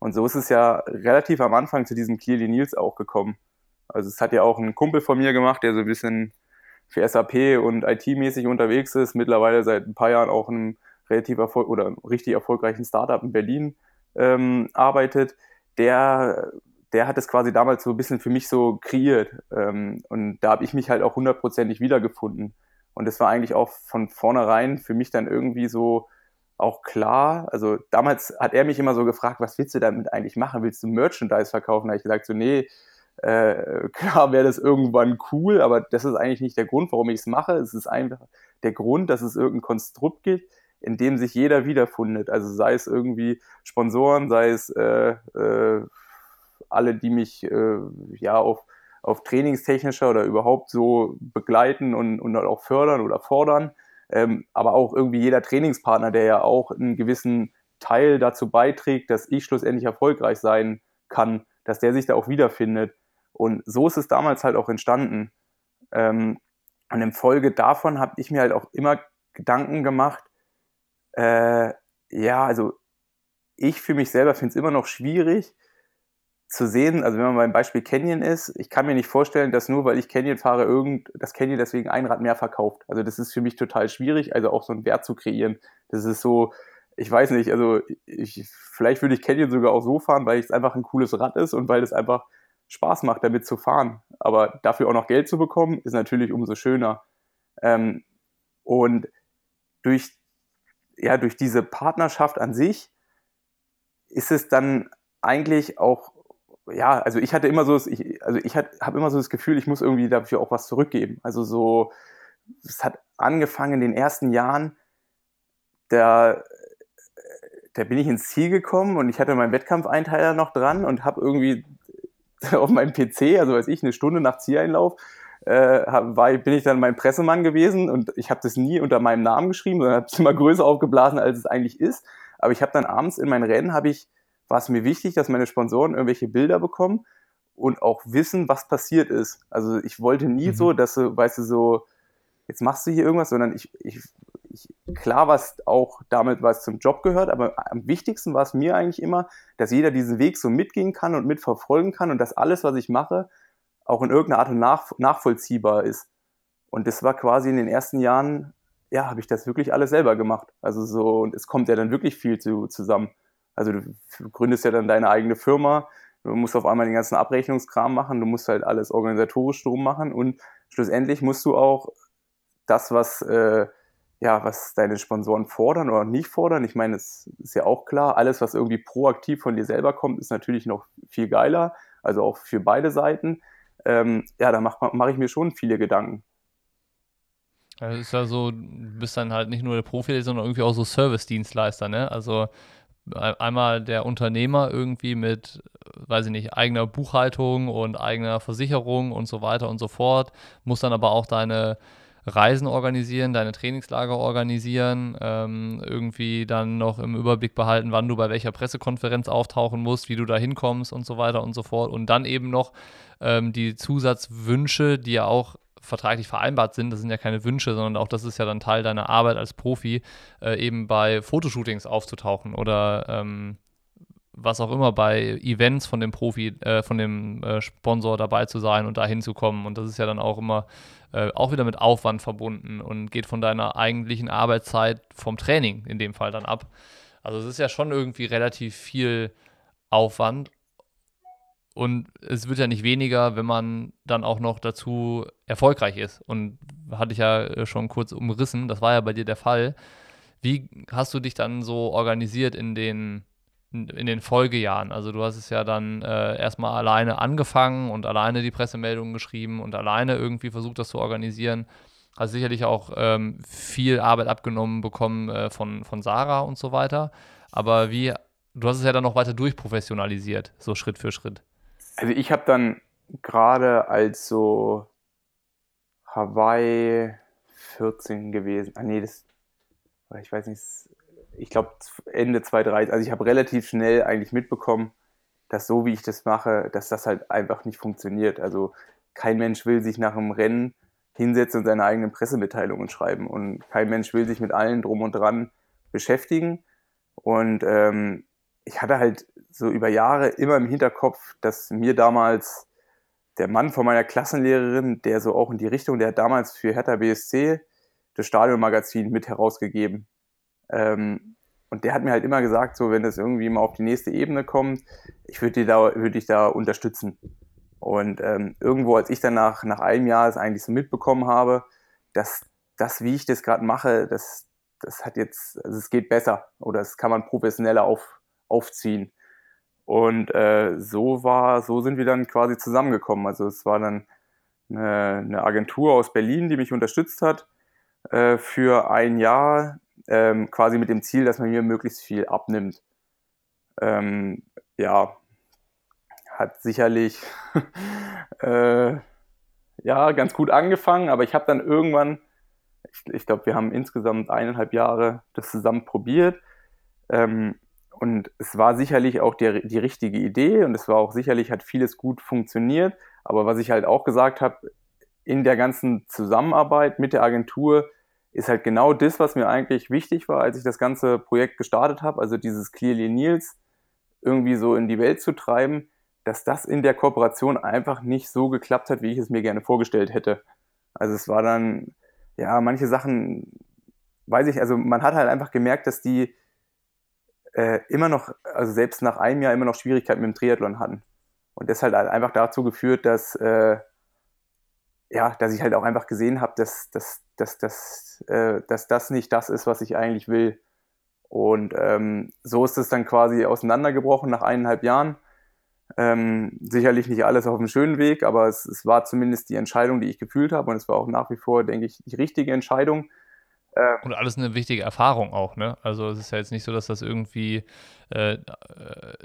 Und so ist es ja relativ am Anfang zu diesem Clearly Nils auch gekommen. Also es hat ja auch ein Kumpel von mir gemacht, der so ein bisschen für SAP und IT-mäßig unterwegs ist, mittlerweile seit ein paar Jahren auch in einem relativ erfolg oder richtig erfolgreichen Startup in Berlin ähm, arbeitet. Der, der hat es quasi damals so ein bisschen für mich so kreiert. Ähm, und da habe ich mich halt auch hundertprozentig wiedergefunden. Und das war eigentlich auch von vornherein für mich dann irgendwie so auch klar, also damals hat er mich immer so gefragt, was willst du damit eigentlich machen? Willst du Merchandise verkaufen? Da habe ich gesagt, so, nee, äh, klar wäre das irgendwann cool, aber das ist eigentlich nicht der Grund, warum ich es mache. Es ist einfach der Grund, dass es irgendein Konstrukt gibt, in dem sich jeder wiederfindet. Also sei es irgendwie Sponsoren, sei es äh, äh, alle, die mich äh, ja auf, auf trainingstechnischer oder überhaupt so begleiten und, und auch fördern oder fordern ähm, aber auch irgendwie jeder Trainingspartner, der ja auch einen gewissen Teil dazu beiträgt, dass ich schlussendlich erfolgreich sein kann, dass der sich da auch wiederfindet. Und so ist es damals halt auch entstanden. Ähm, und im Folge davon habe ich mir halt auch immer Gedanken gemacht, äh, ja, also ich für mich selber finde es immer noch schwierig, zu sehen, also wenn man beim Beispiel Canyon ist, ich kann mir nicht vorstellen, dass nur weil ich Canyon fahre, irgend das Canyon deswegen ein Rad mehr verkauft. Also das ist für mich total schwierig, also auch so einen Wert zu kreieren. Das ist so, ich weiß nicht, also ich, vielleicht würde ich Canyon sogar auch so fahren, weil es einfach ein cooles Rad ist und weil es einfach Spaß macht, damit zu fahren. Aber dafür auch noch Geld zu bekommen, ist natürlich umso schöner. Ähm, und durch, ja, durch diese Partnerschaft an sich ist es dann eigentlich auch ja, also ich hatte immer so, ich, also ich habe immer so das Gefühl, ich muss irgendwie dafür auch was zurückgeben. Also so, es hat angefangen in den ersten Jahren, da, da bin ich ins Ziel gekommen und ich hatte meinen Wettkampfeinteiler noch dran und habe irgendwie auf meinem PC, also weiß ich, eine Stunde nach Zieleinlauf, äh, war, bin ich dann mein Pressemann gewesen und ich habe das nie unter meinem Namen geschrieben, sondern habe es immer größer aufgeblasen, als es eigentlich ist. Aber ich habe dann abends in meinen Rennen, habe ich war es mir wichtig, dass meine Sponsoren irgendwelche Bilder bekommen und auch wissen, was passiert ist. Also ich wollte nie mhm. so, dass du, weißt du, so, jetzt machst du hier irgendwas, sondern ich, ich, ich klar, was auch damit was zum Job gehört, aber am wichtigsten war es mir eigentlich immer, dass jeder diesen Weg so mitgehen kann und mitverfolgen kann und dass alles, was ich mache, auch in irgendeiner Art und nach, nachvollziehbar ist. Und das war quasi in den ersten Jahren, ja, habe ich das wirklich alles selber gemacht. Also so, und es kommt ja dann wirklich viel zu, zusammen. Also du gründest ja dann deine eigene Firma, du musst auf einmal den ganzen Abrechnungskram machen, du musst halt alles organisatorisch drum machen und schlussendlich musst du auch das, was, äh, ja, was deine Sponsoren fordern oder nicht fordern. Ich meine, es ist ja auch klar, alles, was irgendwie proaktiv von dir selber kommt, ist natürlich noch viel geiler, also auch für beide Seiten. Ähm, ja, da mache mach ich mir schon viele Gedanken. Das ist ja so, du bist dann halt nicht nur der Profi, sondern irgendwie auch so Service-Dienstleister, ne? Also einmal der Unternehmer irgendwie mit, weiß ich nicht, eigener Buchhaltung und eigener Versicherung und so weiter und so fort, muss dann aber auch deine Reisen organisieren, deine Trainingslager organisieren, ähm, irgendwie dann noch im Überblick behalten, wann du bei welcher Pressekonferenz auftauchen musst, wie du da hinkommst und so weiter und so fort. Und dann eben noch ähm, die Zusatzwünsche, die ja auch vertraglich vereinbart sind, das sind ja keine Wünsche, sondern auch das ist ja dann Teil deiner Arbeit als Profi, äh, eben bei Fotoshootings aufzutauchen oder ähm, was auch immer bei Events von dem Profi, äh, von dem äh, Sponsor dabei zu sein und da hinzukommen. Und das ist ja dann auch immer äh, auch wieder mit Aufwand verbunden und geht von deiner eigentlichen Arbeitszeit vom Training in dem Fall dann ab. Also es ist ja schon irgendwie relativ viel Aufwand. Und es wird ja nicht weniger, wenn man dann auch noch dazu erfolgreich ist. Und hatte ich ja äh, schon kurz umrissen, das war ja bei dir der Fall. Wie hast du dich dann so organisiert in den in den Folgejahren. Also du hast es ja dann äh, erstmal alleine angefangen und alleine die Pressemeldungen geschrieben und alleine irgendwie versucht, das zu organisieren. Hast sicherlich auch ähm, viel Arbeit abgenommen bekommen äh, von, von Sarah und so weiter. Aber wie, du hast es ja dann noch weiter durchprofessionalisiert, so Schritt für Schritt. Also ich habe dann gerade als so Hawaii 14 gewesen, ah nee, das, ich weiß nicht, ich glaube Ende 2013, also ich habe relativ schnell eigentlich mitbekommen, dass so wie ich das mache, dass das halt einfach nicht funktioniert. Also kein Mensch will sich nach einem Rennen hinsetzen und seine eigenen Pressemitteilungen schreiben und kein Mensch will sich mit allen drum und dran beschäftigen. Und ähm, ich hatte halt so über Jahre immer im Hinterkopf, dass mir damals der Mann von meiner Klassenlehrerin, der so auch in die Richtung, der hat damals für Hertha BSC das Stadionmagazin mit herausgegeben. Ähm, und der hat mir halt immer gesagt, so wenn das irgendwie mal auf die nächste Ebene kommt, ich würde dich da, würde dich da unterstützen. Und ähm, irgendwo, als ich dann nach, einem Jahr es eigentlich so mitbekommen habe, dass das, wie ich das gerade mache, das, das hat jetzt, also es geht besser oder es kann man professioneller auf, aufziehen. Und äh, so war, so sind wir dann quasi zusammengekommen. Also es war dann eine, eine Agentur aus Berlin, die mich unterstützt hat äh, für ein Jahr ähm, quasi mit dem Ziel, dass man mir möglichst viel abnimmt. Ähm, ja, hat sicherlich äh, ja ganz gut angefangen, aber ich habe dann irgendwann, ich, ich glaube, wir haben insgesamt eineinhalb Jahre das zusammen probiert. Ähm, und es war sicherlich auch die, die richtige Idee und es war auch sicherlich, hat vieles gut funktioniert. Aber was ich halt auch gesagt habe, in der ganzen Zusammenarbeit mit der Agentur ist halt genau das, was mir eigentlich wichtig war, als ich das ganze Projekt gestartet habe, also dieses Clearly Nils irgendwie so in die Welt zu treiben, dass das in der Kooperation einfach nicht so geklappt hat, wie ich es mir gerne vorgestellt hätte. Also es war dann, ja, manche Sachen, weiß ich, also man hat halt einfach gemerkt, dass die äh, immer noch, also selbst nach einem Jahr immer noch Schwierigkeiten mit dem Triathlon hatten. Und das hat halt einfach dazu geführt, dass, äh, ja, dass ich halt auch einfach gesehen habe, dass, dass, dass, dass, äh, dass das nicht das ist, was ich eigentlich will. Und ähm, so ist es dann quasi auseinandergebrochen nach eineinhalb Jahren. Ähm, sicherlich nicht alles auf einem schönen Weg, aber es, es, war zumindest die Entscheidung, die ich gefühlt habe. Und es war auch nach wie vor, denke ich, die richtige Entscheidung. Äh, und alles eine wichtige Erfahrung auch, ne? Also es ist ja jetzt nicht so, dass das irgendwie äh, äh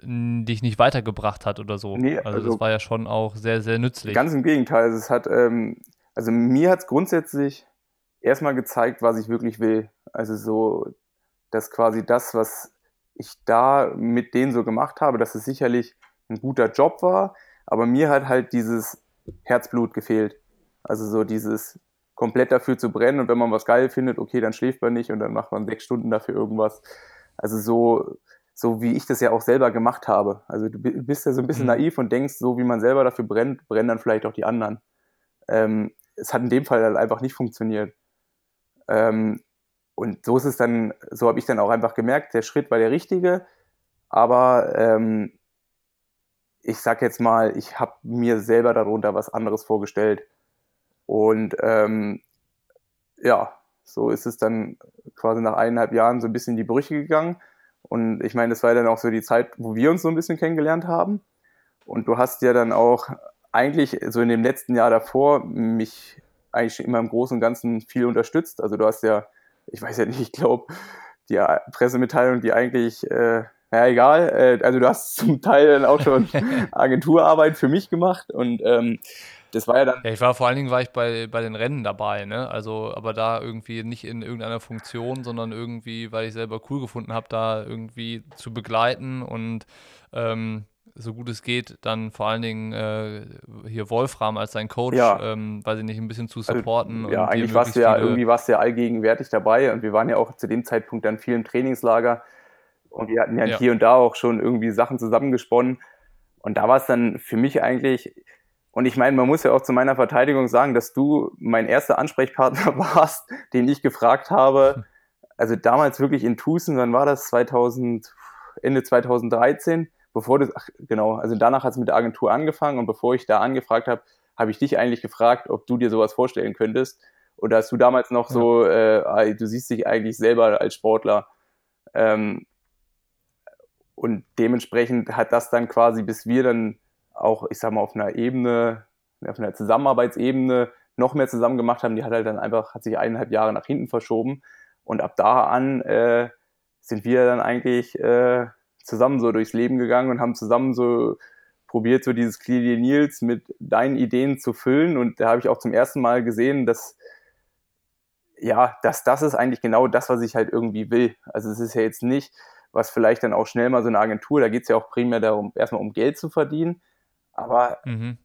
dich nicht weitergebracht hat oder so. Nee, also, also, das war ja schon auch sehr, sehr nützlich. Ganz im Gegenteil. Also es hat, ähm, also mir hat es grundsätzlich erstmal gezeigt, was ich wirklich will. Also so, dass quasi das, was ich da mit denen so gemacht habe, dass es sicherlich ein guter Job war, aber mir hat halt dieses Herzblut gefehlt. Also so dieses, komplett dafür zu brennen und wenn man was geil findet, okay, dann schläft man nicht und dann macht man sechs Stunden dafür irgendwas. Also so, so wie ich das ja auch selber gemacht habe. Also du bist ja so ein bisschen mhm. naiv und denkst, so wie man selber dafür brennt, brennen dann vielleicht auch die anderen. Ähm, es hat in dem Fall halt einfach nicht funktioniert. Ähm, und so ist es dann, so habe ich dann auch einfach gemerkt, der Schritt war der richtige, aber ähm, ich sag jetzt mal, ich habe mir selber darunter was anderes vorgestellt. Und ähm, ja, so ist es dann quasi nach eineinhalb Jahren so ein bisschen in die Brüche gegangen. Und ich meine, das war dann auch so die Zeit, wo wir uns so ein bisschen kennengelernt haben. Und du hast ja dann auch eigentlich so in dem letzten Jahr davor mich eigentlich immer im Großen und Ganzen viel unterstützt. Also du hast ja, ich weiß ja nicht, ich glaube, die Pressemitteilung, die eigentlich, äh, naja, egal, äh, also du hast zum Teil dann auch schon Agenturarbeit für mich gemacht und ähm, das war ja dann. Ja, ich war vor allen Dingen war ich bei, bei den Rennen dabei, ne? Also, aber da irgendwie nicht in irgendeiner Funktion, sondern irgendwie, weil ich selber cool gefunden habe, da irgendwie zu begleiten und ähm, so gut es geht, dann vor allen Dingen äh, hier Wolfram als sein Coach, ja. ähm, weiß ich nicht, ein bisschen zu also, supporten. Also, ja, eigentlich warst du ja irgendwie warst du ja allgegenwärtig dabei und wir waren ja auch zu dem Zeitpunkt dann viel im Trainingslager. Und wir hatten ja, ja, hier und da auch schon irgendwie Sachen zusammengesponnen. Und da war es dann für mich eigentlich, und ich meine, man muss ja auch zu meiner Verteidigung sagen, dass du mein erster Ansprechpartner warst, den ich gefragt habe. Also damals wirklich in Tucson, wann war das? 2000, Ende 2013, bevor das, ach, genau, also danach hat es mit der Agentur angefangen und bevor ich da angefragt habe, habe ich dich eigentlich gefragt, ob du dir sowas vorstellen könntest. Oder hast du damals noch ja. so, äh, du siehst dich eigentlich selber als Sportler. Ähm, und dementsprechend hat das dann quasi, bis wir dann auch, ich sag mal, auf einer Ebene, auf einer Zusammenarbeitsebene noch mehr zusammen gemacht haben, die hat halt dann einfach, hat sich eineinhalb Jahre nach hinten verschoben. Und ab da an äh, sind wir dann eigentlich äh, zusammen so durchs Leben gegangen und haben zusammen so probiert, so dieses Clearly Nils mit deinen Ideen zu füllen. Und da habe ich auch zum ersten Mal gesehen, dass ja, dass das ist eigentlich genau das, was ich halt irgendwie will. Also es ist ja jetzt nicht, was vielleicht dann auch schnell mal so eine Agentur, da geht es ja auch primär darum, erstmal um Geld zu verdienen. Aber mhm.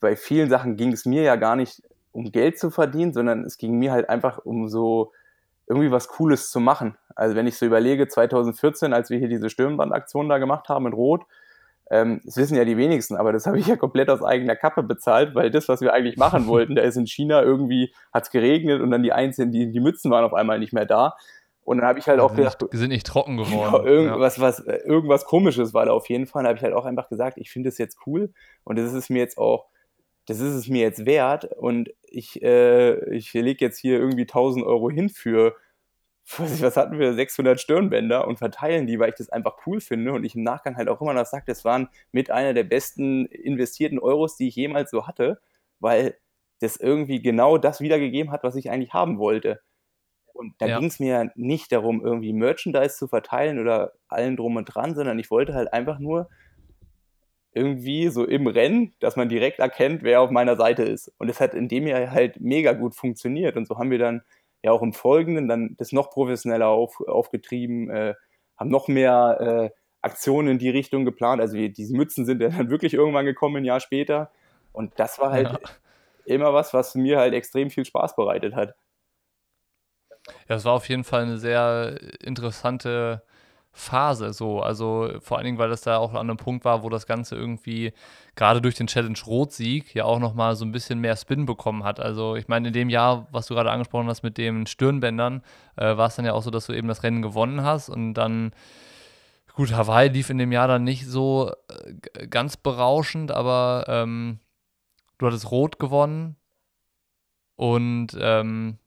bei vielen Sachen ging es mir ja gar nicht um Geld zu verdienen, sondern es ging mir halt einfach um so irgendwie was Cooles zu machen. Also wenn ich so überlege, 2014, als wir hier diese Stirnbandaktion da gemacht haben in Rot, ähm, das wissen ja die wenigsten, aber das habe ich ja komplett aus eigener Kappe bezahlt, weil das, was wir eigentlich machen wollten, da ist in China irgendwie, hat es geregnet und dann die einzelnen, die, die Mützen waren auf einmal nicht mehr da. Und dann habe ich halt auch gedacht, die sind nicht trocken geworden. Genau, irgendwas, ja. was, irgendwas komisches war da auf jeden Fall. Da habe ich halt auch einfach gesagt, ich finde das jetzt cool und das ist mir jetzt auch, das ist es mir jetzt wert und ich, äh, ich lege jetzt hier irgendwie 1000 Euro hin für was hatten wir, 600 Stirnbänder und verteilen die, weil ich das einfach cool finde und ich im Nachgang halt auch immer noch sage, das waren mit einer der besten investierten Euros, die ich jemals so hatte, weil das irgendwie genau das wiedergegeben hat, was ich eigentlich haben wollte. Und da ja. ging es mir nicht darum, irgendwie Merchandise zu verteilen oder allen drum und dran, sondern ich wollte halt einfach nur irgendwie so im Rennen, dass man direkt erkennt, wer auf meiner Seite ist. Und es hat in dem Jahr halt mega gut funktioniert. Und so haben wir dann ja auch im Folgenden dann das noch professioneller auf, aufgetrieben, äh, haben noch mehr äh, Aktionen in die Richtung geplant. Also wir, diese Mützen sind ja dann wirklich irgendwann gekommen, ein Jahr später. Und das war halt ja. immer was, was mir halt extrem viel Spaß bereitet hat. Ja, es war auf jeden Fall eine sehr interessante Phase so. Also vor allen Dingen, weil das da auch an einem Punkt war, wo das Ganze irgendwie gerade durch den Challenge Rot-Sieg ja auch nochmal so ein bisschen mehr Spin bekommen hat. Also ich meine, in dem Jahr, was du gerade angesprochen hast mit den Stirnbändern, äh, war es dann ja auch so, dass du eben das Rennen gewonnen hast und dann Gut, Hawaii lief in dem Jahr dann nicht so äh, ganz berauschend, aber ähm, du hattest Rot gewonnen und ähm,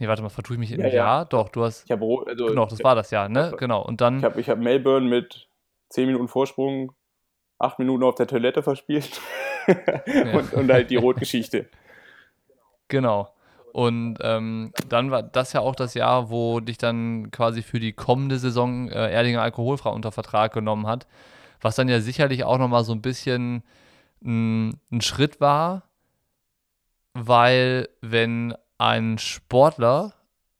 Nee, warte mal, vertue ich mich in ja, Jahr? Ja. Doch, du hast. Ich habe also, Genau, das war das Jahr, ne? Genau. Und dann. Ich habe ich hab Melbourne mit 10 Minuten Vorsprung, 8 Minuten auf der Toilette verspielt. und, und, halt die Rotgeschichte. Genau. Und ähm, dann war das ja auch das Jahr, wo dich dann quasi für die kommende Saison äh, Erdinger Alkoholfrei unter Vertrag genommen hat. Was dann ja sicherlich auch nochmal so ein bisschen ein Schritt war, weil wenn ein Sportler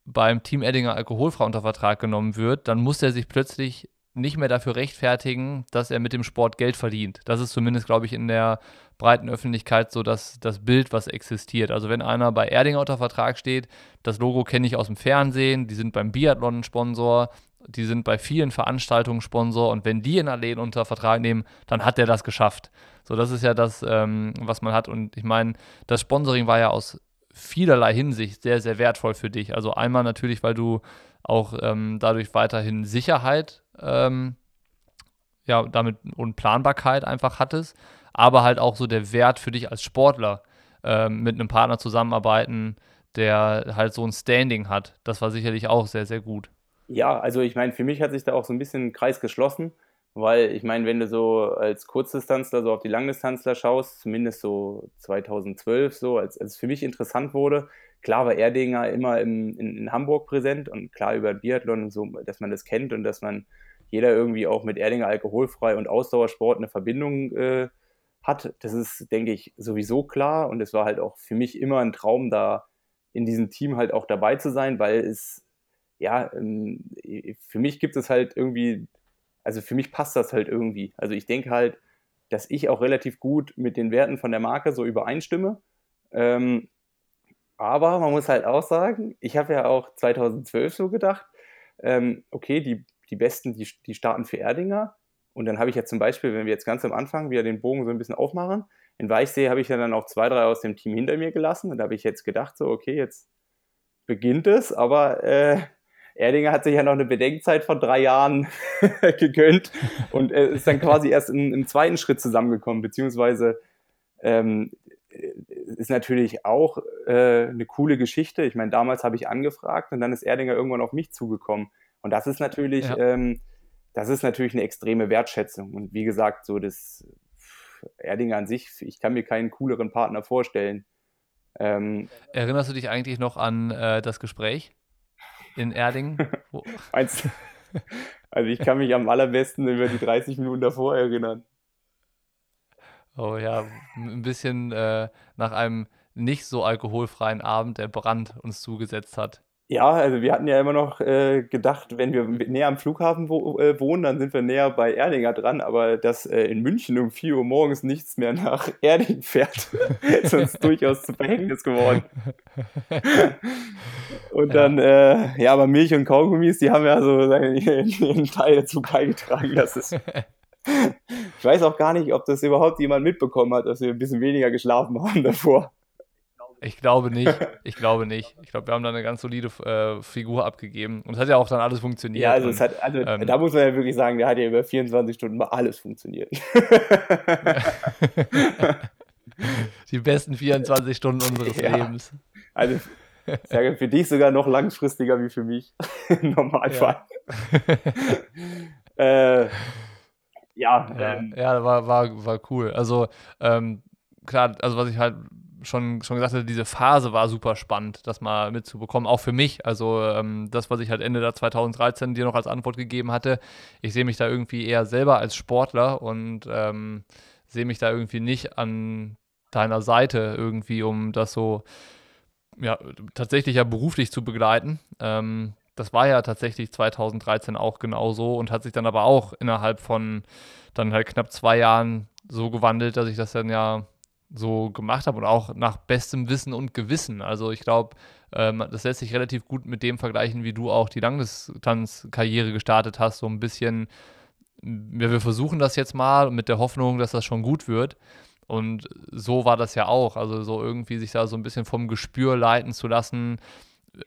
beim Team Eddinger alkoholfrei unter Vertrag genommen wird, dann muss er sich plötzlich nicht mehr dafür rechtfertigen, dass er mit dem Sport Geld verdient. Das ist zumindest, glaube ich, in der breiten Öffentlichkeit so das, das Bild, was existiert. Also wenn einer bei Erdinger unter Vertrag steht, das Logo kenne ich aus dem Fernsehen, die sind beim Biathlon Sponsor, die sind bei vielen Veranstaltungen Sponsor und wenn die in Alleen unter Vertrag nehmen, dann hat der das geschafft. So, das ist ja das, ähm, was man hat. Und ich meine, das Sponsoring war ja aus vielerlei Hinsicht sehr, sehr wertvoll für dich. Also einmal natürlich, weil du auch ähm, dadurch weiterhin Sicherheit, ähm, ja, damit und Planbarkeit einfach hattest, aber halt auch so der Wert für dich als Sportler, ähm, mit einem Partner zusammenarbeiten, der halt so ein Standing hat. Das war sicherlich auch sehr, sehr gut. Ja, also ich meine, für mich hat sich da auch so ein bisschen ein Kreis geschlossen. Weil ich meine, wenn du so als Kurzdistanzler so auf die Langdistanzler schaust, zumindest so 2012 so, als, als es für mich interessant wurde, klar war Erdinger immer im, in, in, Hamburg präsent und klar über Biathlon und so, dass man das kennt und dass man jeder irgendwie auch mit Erdinger alkoholfrei und Ausdauersport eine Verbindung äh, hat. Das ist, denke ich, sowieso klar und es war halt auch für mich immer ein Traum, da in diesem Team halt auch dabei zu sein, weil es, ja, ähm, für mich gibt es halt irgendwie also für mich passt das halt irgendwie. Also ich denke halt, dass ich auch relativ gut mit den Werten von der Marke so übereinstimme. Ähm, aber man muss halt auch sagen, ich habe ja auch 2012 so gedacht, ähm, okay, die, die Besten, die, die starten für Erdinger. Und dann habe ich ja zum Beispiel, wenn wir jetzt ganz am Anfang wieder den Bogen so ein bisschen aufmachen, in Weichsee habe ich ja dann auch zwei, drei aus dem Team hinter mir gelassen. Und da habe ich jetzt gedacht, so, okay, jetzt beginnt es, aber äh, Erdinger hat sich ja noch eine Bedenkzeit von drei Jahren gegönnt und ist dann quasi erst im, im, zweiten Schritt zusammengekommen, beziehungsweise ähm, ist natürlich auch äh, eine coole Geschichte. Ich meine, damals habe ich angefragt und dann ist Erdinger irgendwann auf mich zugekommen. Und das ist natürlich, ja. ähm, das ist natürlich eine extreme Wertschätzung. Und wie gesagt, so das Erdinger an sich, ich kann mir keinen cooleren Partner vorstellen. Ähm, Erinnerst du dich eigentlich noch an äh, das Gespräch in Erding? Also ich kann mich am allerbesten über die 30 Minuten davor erinnern. Oh ja, ein bisschen äh, nach einem nicht so alkoholfreien Abend, der Brand uns zugesetzt hat. Ja, also wir hatten ja immer noch äh, gedacht, wenn wir näher am Flughafen wo, äh, wohnen, dann sind wir näher bei Erdinger dran, aber dass äh, in München um 4 Uhr morgens nichts mehr nach Erding fährt, ist uns durchaus zu Verhängnis geworden. und ja. dann, äh, ja, aber Milch und Kaugummis, die haben ja so ihren Teil dazu beigetragen, dass es ich weiß auch gar nicht, ob das überhaupt jemand mitbekommen hat, dass wir ein bisschen weniger geschlafen haben davor. Ich glaube nicht. Ich glaube nicht. Ich glaube, wir haben da eine ganz solide äh, Figur abgegeben. Und es hat ja auch dann alles funktioniert. Ja, also, und, hat, also ähm, da muss man ja wirklich sagen, der hat ja über 24 Stunden mal alles funktioniert. Die besten 24 Stunden unseres ja. Lebens. Also, ich sage für dich sogar noch langfristiger wie für mich. Im Normalfall. Ja. äh, ja, ja, ähm, ja, war, war, war cool. Also, ähm, klar, also was ich halt schon, schon gesagt hatte, diese Phase war super spannend, das mal mitzubekommen, auch für mich. Also ähm, das, was ich halt Ende der 2013 dir noch als Antwort gegeben hatte, ich sehe mich da irgendwie eher selber als Sportler und ähm, sehe mich da irgendwie nicht an deiner Seite irgendwie, um das so ja, tatsächlich ja beruflich zu begleiten. Ähm, das war ja tatsächlich 2013 auch genauso und hat sich dann aber auch innerhalb von dann halt knapp zwei Jahren so gewandelt, dass ich das dann ja so gemacht habe und auch nach bestem Wissen und Gewissen. Also ich glaube, ähm, das lässt sich relativ gut mit dem vergleichen, wie du auch die Langdistanzkarriere gestartet hast. So ein bisschen, ja, wir versuchen das jetzt mal mit der Hoffnung, dass das schon gut wird. Und so war das ja auch. Also so irgendwie sich da so ein bisschen vom Gespür leiten zu lassen,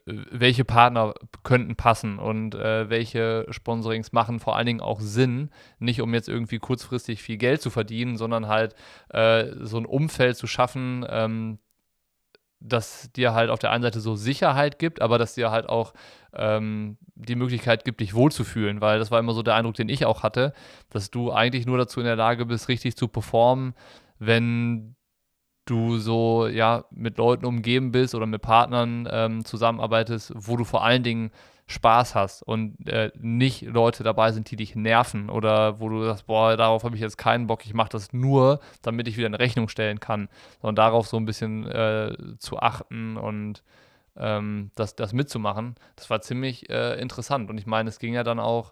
welche Partner könnten passen und äh, welche Sponsorings machen vor allen Dingen auch Sinn, nicht um jetzt irgendwie kurzfristig viel Geld zu verdienen, sondern halt äh, so ein Umfeld zu schaffen, ähm, das dir halt auf der einen Seite so Sicherheit gibt, aber dass dir halt auch ähm, die Möglichkeit gibt, dich wohlzufühlen, weil das war immer so der Eindruck, den ich auch hatte, dass du eigentlich nur dazu in der Lage bist, richtig zu performen, wenn du so ja mit Leuten umgeben bist oder mit Partnern ähm, zusammenarbeitest, wo du vor allen Dingen Spaß hast und äh, nicht Leute dabei sind, die dich nerven oder wo du sagst, boah, darauf habe ich jetzt keinen Bock, ich mache das nur, damit ich wieder eine Rechnung stellen kann, sondern darauf so ein bisschen äh, zu achten und ähm, das, das mitzumachen. Das war ziemlich äh, interessant und ich meine, es ging ja dann auch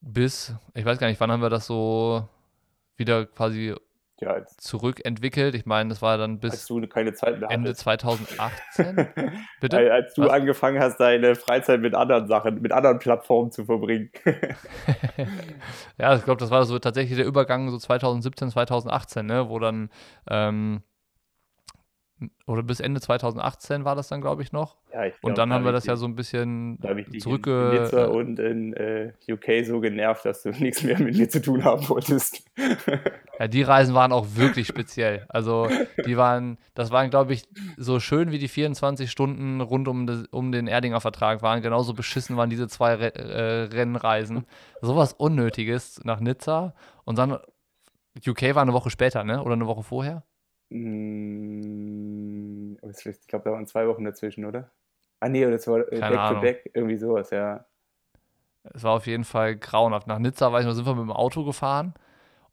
bis, ich weiß gar nicht, wann haben wir das so wieder quasi ja, zurückentwickelt. Ich meine, das war dann bis Ende 2018. Bitte? Als du Was? angefangen hast, deine Freizeit mit anderen Sachen, mit anderen Plattformen zu verbringen. ja, ich glaube, das war so tatsächlich der Übergang so 2017, 2018, ne, wo dann ähm, oder bis Ende 2018 war das dann, glaube ich, noch. Ja, ich glaub, und dann haben wir das ja so ein bisschen zurückge... In Nizza und in äh, UK so genervt, dass du nichts mehr mit mir zu tun haben wolltest. ja, die Reisen waren auch wirklich speziell. Also die waren, das waren, glaube ich, so schön wie die 24 Stunden rund um, das, um den Erdinger Vertrag waren. Genauso beschissen waren diese zwei Re äh, Rennreisen. Sowas Unnötiges nach Nizza und dann UK war eine Woche später, ne? Oder eine Woche vorher? Hm, ich glaube, da waren zwei Wochen dazwischen, oder? Ah, nee, das war äh, Keine Back Ahnung. to Back, irgendwie sowas, ja. Es war auf jeden Fall grauenhaft. Nach Nizza, weiß ich noch, sind wir mit dem Auto gefahren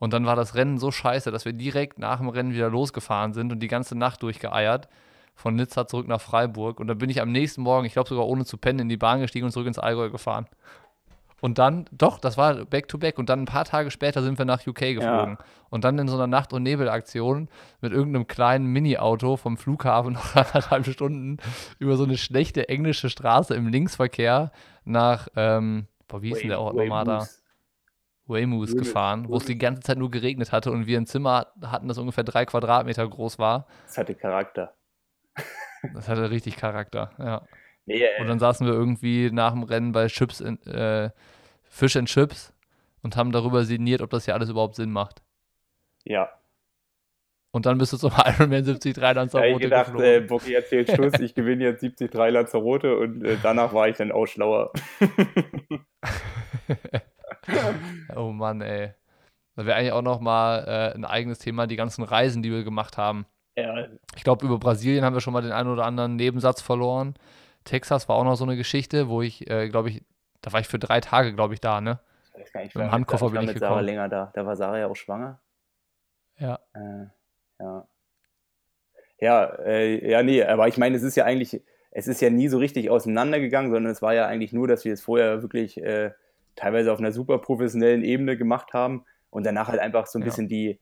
und dann war das Rennen so scheiße, dass wir direkt nach dem Rennen wieder losgefahren sind und die ganze Nacht durchgeeiert. Von Nizza zurück nach Freiburg. Und dann bin ich am nächsten Morgen, ich glaube sogar ohne zu pennen, in die Bahn gestiegen und zurück ins Allgäu gefahren. Und dann, doch, das war back to back. Und dann ein paar Tage später sind wir nach UK geflogen. Ja. Und dann in so einer Nacht- und Nebelaktion mit irgendeinem kleinen Mini-Auto vom Flughafen noch anderthalb Stunden über so eine schlechte englische Straße im Linksverkehr nach ähm, boah, wie hieß denn der auch nochmal da? Waymoose gefahren, wo es die ganze Zeit nur geregnet hatte und wir ein Zimmer hatten, das ungefähr drei Quadratmeter groß war. Das hatte Charakter. Das hatte richtig Charakter, ja. Nee, äh, und dann saßen wir irgendwie nach dem Rennen bei Chips in, äh, Fish and Chips und haben darüber sinniert, ob das hier alles überhaupt Sinn macht. Ja. Und dann bist du zum Ironman 73 Lanzarote ja, ich gedacht, äh, Bocky erzählt Schluss, ich gewinne jetzt 73 Lanzarote und äh, danach war ich dann auch schlauer. oh Mann, ey. Das wäre eigentlich auch noch mal äh, ein eigenes Thema, die ganzen Reisen, die wir gemacht haben. Ja. Ich glaube, über Brasilien haben wir schon mal den einen oder anderen Nebensatz verloren. Texas war auch noch so eine Geschichte, wo ich, äh, glaube ich, da war ich für drei Tage, glaube ich, da, ne? Ich weiß gar nicht, mit dem Handkoffer ich bin ich mit gekommen. Sarah länger da. Da war Sarah ja auch schwanger. Ja. Äh, ja. Ja, äh, ja, nee, aber ich meine, es ist ja eigentlich, es ist ja nie so richtig auseinandergegangen, sondern es war ja eigentlich nur, dass wir es vorher wirklich äh, teilweise auf einer super professionellen Ebene gemacht haben und danach halt einfach so ein ja. bisschen die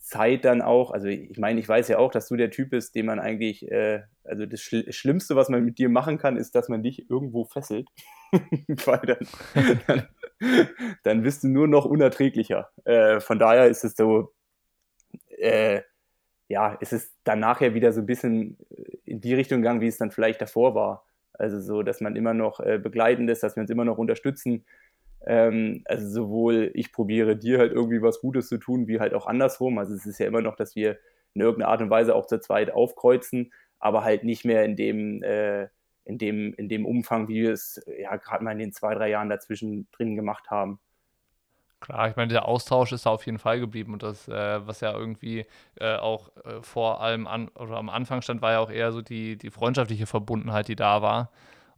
Zeit dann auch, also ich meine, ich weiß ja auch, dass du der Typ bist, den man eigentlich, äh, also das Schl Schlimmste, was man mit dir machen kann, ist, dass man dich irgendwo fesselt, weil dann, dann, dann, bist du nur noch unerträglicher. Äh, von daher ist es so, äh, ja, ist es dann nachher wieder so ein bisschen in die Richtung gegangen, wie es dann vielleicht davor war. Also so, dass man immer noch äh, begleitend ist, dass wir uns immer noch unterstützen, ähm, also sowohl ich probiere dir halt irgendwie was Gutes zu tun, wie halt auch andersrum. Also es ist ja immer noch, dass wir in irgendeiner Art und Weise auch zu zweit aufkreuzen, aber halt nicht mehr in dem, äh, in dem, in dem Umfang, wie wir es ja gerade mal in den zwei, drei Jahren dazwischen drin gemacht haben. Klar, ich meine, der Austausch ist da auf jeden Fall geblieben und das, äh, was ja irgendwie äh, auch äh, vor allem an oder am Anfang stand, war ja auch eher so die, die freundschaftliche Verbundenheit, die da war.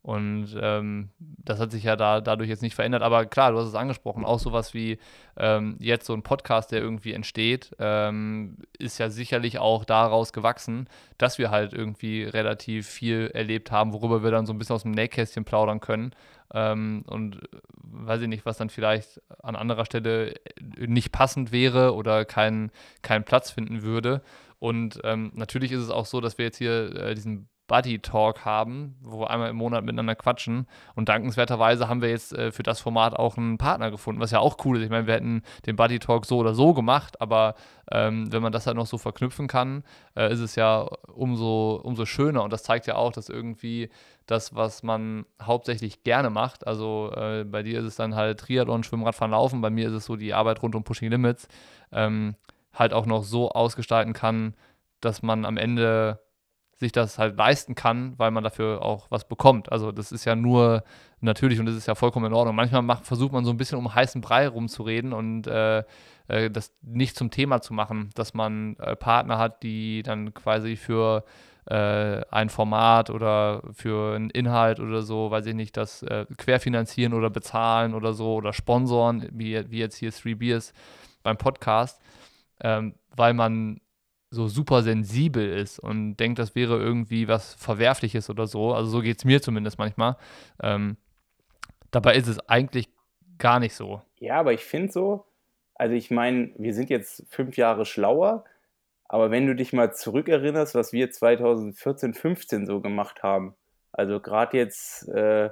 Und ähm, das hat sich ja da, dadurch jetzt nicht verändert. Aber klar, du hast es angesprochen, auch sowas wie ähm, jetzt so ein Podcast, der irgendwie entsteht, ähm, ist ja sicherlich auch daraus gewachsen, dass wir halt irgendwie relativ viel erlebt haben, worüber wir dann so ein bisschen aus dem Nähkästchen plaudern können. Ähm, und äh, weiß ich nicht, was dann vielleicht an anderer Stelle nicht passend wäre oder keinen kein Platz finden würde. Und ähm, natürlich ist es auch so, dass wir jetzt hier äh, diesen Buddy Talk haben, wo wir einmal im Monat miteinander quatschen. Und dankenswerterweise haben wir jetzt äh, für das Format auch einen Partner gefunden, was ja auch cool ist. Ich meine, wir hätten den Buddy Talk so oder so gemacht, aber ähm, wenn man das halt noch so verknüpfen kann, äh, ist es ja umso, umso schöner. Und das zeigt ja auch, dass irgendwie das, was man hauptsächlich gerne macht, also äh, bei dir ist es dann halt Triathlon, Schwimmradfahren, Laufen, bei mir ist es so die Arbeit rund um Pushing Limits, ähm, halt auch noch so ausgestalten kann, dass man am Ende sich das halt leisten kann, weil man dafür auch was bekommt. Also das ist ja nur natürlich und das ist ja vollkommen in Ordnung. Manchmal macht, versucht man so ein bisschen um heißen Brei rumzureden und äh, äh, das nicht zum Thema zu machen, dass man äh, Partner hat, die dann quasi für äh, ein Format oder für einen Inhalt oder so, weiß ich nicht, das äh, querfinanzieren oder bezahlen oder so oder sponsoren, wie, wie jetzt hier Three Beers beim Podcast, ähm, weil man so super sensibel ist und denkt, das wäre irgendwie was Verwerfliches oder so. Also so geht es mir zumindest manchmal. Ähm, dabei ist es eigentlich gar nicht so. Ja, aber ich finde so, also ich meine, wir sind jetzt fünf Jahre schlauer, aber wenn du dich mal zurückerinnerst, was wir 2014, 15 so gemacht haben, also gerade jetzt, äh,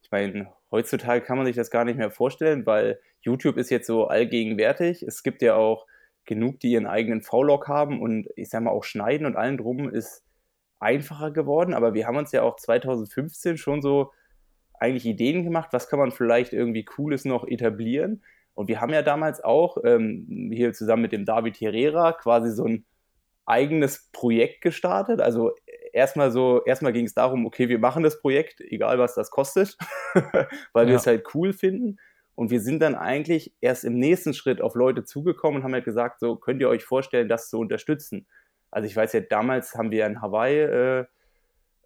ich meine, heutzutage kann man sich das gar nicht mehr vorstellen, weil YouTube ist jetzt so allgegenwärtig. Es gibt ja auch genug, die ihren eigenen V-Log haben und ich sag mal auch Schneiden und allen drum ist einfacher geworden. Aber wir haben uns ja auch 2015 schon so eigentlich Ideen gemacht, was kann man vielleicht irgendwie Cooles noch etablieren. Und wir haben ja damals auch ähm, hier zusammen mit dem David Herrera quasi so ein eigenes Projekt gestartet. Also erstmal so, erstmal ging es darum, okay, wir machen das Projekt, egal was das kostet, weil ja. wir es halt cool finden. Und wir sind dann eigentlich erst im nächsten Schritt auf Leute zugekommen und haben halt gesagt, so könnt ihr euch vorstellen, das zu unterstützen. Also ich weiß ja, damals haben wir in Hawaii äh,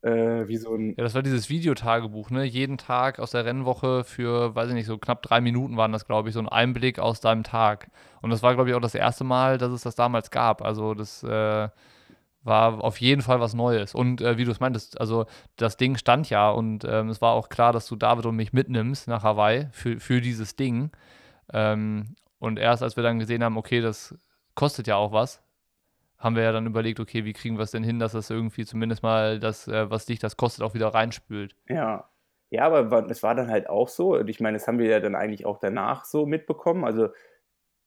äh, wie so ein. Ja, das war dieses Videotagebuch, ne? Jeden Tag aus der Rennwoche für, weiß ich nicht, so knapp drei Minuten waren das, glaube ich, so ein Einblick aus deinem Tag. Und das war, glaube ich, auch das erste Mal, dass es das damals gab. Also das äh, war auf jeden Fall was Neues. Und äh, wie du es meintest, also das Ding stand ja und ähm, es war auch klar, dass du David und mich mitnimmst nach Hawaii für, für dieses Ding. Ähm, und erst als wir dann gesehen haben, okay, das kostet ja auch was, haben wir ja dann überlegt, okay, wie kriegen wir es denn hin, dass das irgendwie zumindest mal das, äh, was dich das kostet, auch wieder reinspült. Ja. Ja, aber es war dann halt auch so. Und ich meine, das haben wir ja dann eigentlich auch danach so mitbekommen. Also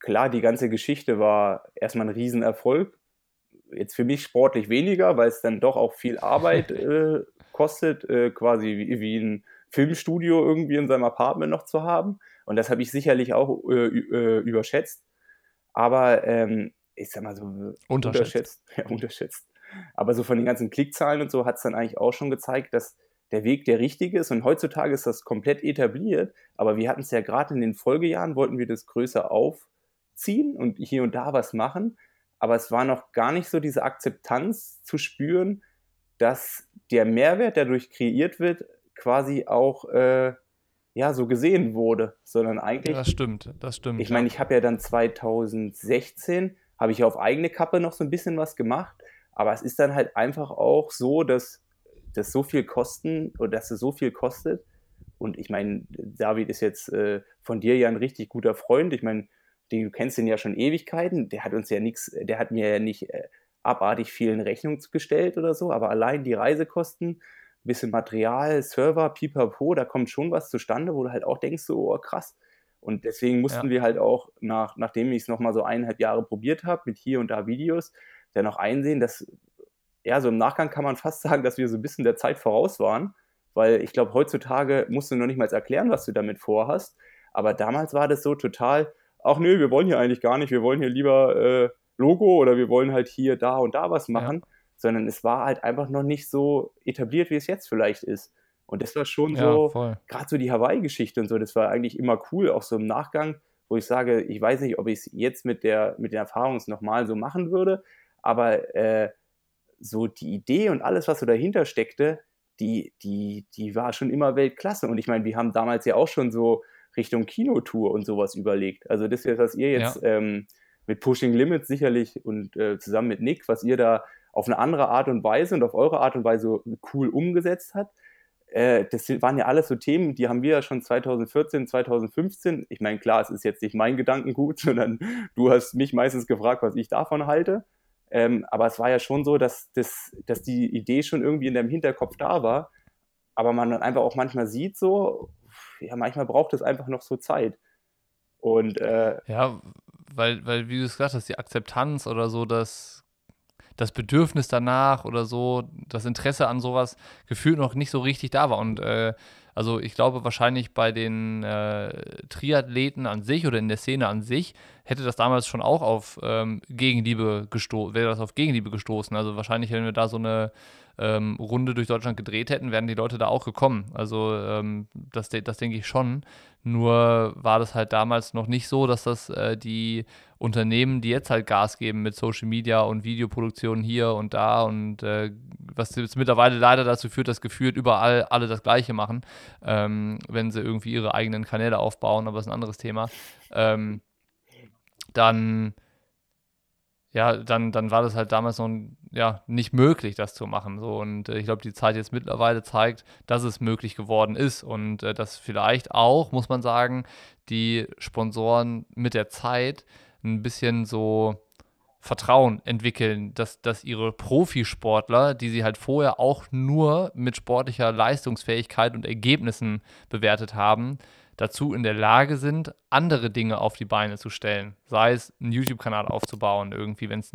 klar, die ganze Geschichte war erstmal ein Riesenerfolg. Jetzt für mich sportlich weniger, weil es dann doch auch viel Arbeit äh, kostet, äh, quasi wie, wie, ein Filmstudio irgendwie in seinem Apartment noch zu haben. Und das habe ich sicherlich auch äh, äh überschätzt. Aber ähm, ich sag mal so unterschätzt. unterschätzt. Ja, unterschätzt. Aber so von den ganzen Klickzahlen und so hat es dann eigentlich auch schon gezeigt, dass der Weg der richtige ist. Und heutzutage ist das komplett etabliert. Aber wir hatten es ja gerade in den Folgejahren, wollten wir das größer aufziehen und hier und da was machen. Aber es war noch gar nicht so diese Akzeptanz zu spüren, dass der Mehrwert, der dadurch kreiert wird, quasi auch äh, ja so gesehen wurde, sondern eigentlich. Ja, das stimmt, das stimmt. Ich meine, ich habe ja dann 2016 habe ich auf eigene Kappe noch so ein bisschen was gemacht, aber es ist dann halt einfach auch so, dass das so viel kosten oder dass es so viel kostet. Und ich meine, David ist jetzt äh, von dir ja ein richtig guter Freund. Ich meine, du kennst ihn ja schon Ewigkeiten. Der hat uns ja nichts, der hat mir ja nicht äh, abartig vielen Rechnungen gestellt oder so, aber allein die Reisekosten, bisschen Material, Server, pipapo, da kommt schon was zustande, wo du halt auch denkst, so, oh, krass. Und deswegen mussten ja. wir halt auch, nach, nachdem ich es nochmal so eineinhalb Jahre probiert habe, mit hier und da Videos, dann auch einsehen, dass ja, so im Nachgang kann man fast sagen, dass wir so ein bisschen der Zeit voraus waren, weil ich glaube, heutzutage musst du noch nicht mal erklären, was du damit vorhast. Aber damals war das so total, ach nö, wir wollen hier eigentlich gar nicht, wir wollen hier lieber äh, Logo oder wir wollen halt hier, da und da was machen, ja. sondern es war halt einfach noch nicht so etabliert, wie es jetzt vielleicht ist. Und das war schon ja, so, gerade so die Hawaii-Geschichte und so, das war eigentlich immer cool, auch so im Nachgang, wo ich sage, ich weiß nicht, ob ich es jetzt mit der, mit den Erfahrungen nochmal so machen würde, aber äh, so die Idee und alles, was so dahinter steckte, die, die, die war schon immer Weltklasse. Und ich meine, wir haben damals ja auch schon so Richtung Kinotour und sowas überlegt. Also das ist, was ihr jetzt ja. ähm, mit Pushing Limits sicherlich und äh, zusammen mit Nick, was ihr da auf eine andere Art und Weise und auf eure Art und Weise cool umgesetzt habt. Äh, das waren ja alles so Themen, die haben wir ja schon 2014, 2015. Ich meine, klar, es ist jetzt nicht mein Gedankengut, sondern du hast mich meistens gefragt, was ich davon halte. Ähm, aber es war ja schon so, dass, das, dass die Idee schon irgendwie in deinem Hinterkopf da war. Aber man dann einfach auch manchmal sieht, so, ja, manchmal braucht es einfach noch so Zeit. Und äh, ja, weil, weil, wie du es gesagt hast, die Akzeptanz oder so, das, das Bedürfnis danach oder so, das Interesse an sowas gefühlt noch nicht so richtig da war. Und äh, also ich glaube wahrscheinlich bei den äh, Triathleten an sich oder in der Szene an sich hätte das damals schon auch auf ähm, Gegenliebe gestoßen, wäre das auf Gegenliebe gestoßen. Also wahrscheinlich, wenn wir da so eine ähm, Runde durch Deutschland gedreht hätten, wären die Leute da auch gekommen. Also ähm, das, das denke ich schon. Nur war das halt damals noch nicht so, dass das äh, die Unternehmen, die jetzt halt Gas geben mit Social Media und Videoproduktion hier und da und äh, was jetzt mittlerweile leider dazu führt, dass gefühlt überall alle das Gleiche machen, ähm, wenn sie irgendwie ihre eigenen Kanäle aufbauen, aber das ist ein anderes Thema. Ähm, dann ja, dann, dann war das halt damals noch ja, nicht möglich, das zu machen. So. Und äh, ich glaube, die Zeit jetzt mittlerweile zeigt, dass es möglich geworden ist und äh, dass vielleicht auch, muss man sagen, die Sponsoren mit der Zeit ein bisschen so Vertrauen entwickeln, dass, dass ihre Profisportler, die sie halt vorher auch nur mit sportlicher Leistungsfähigkeit und Ergebnissen bewertet haben, dazu in der Lage sind, andere Dinge auf die Beine zu stellen. Sei es einen YouTube-Kanal aufzubauen, irgendwie, wenn es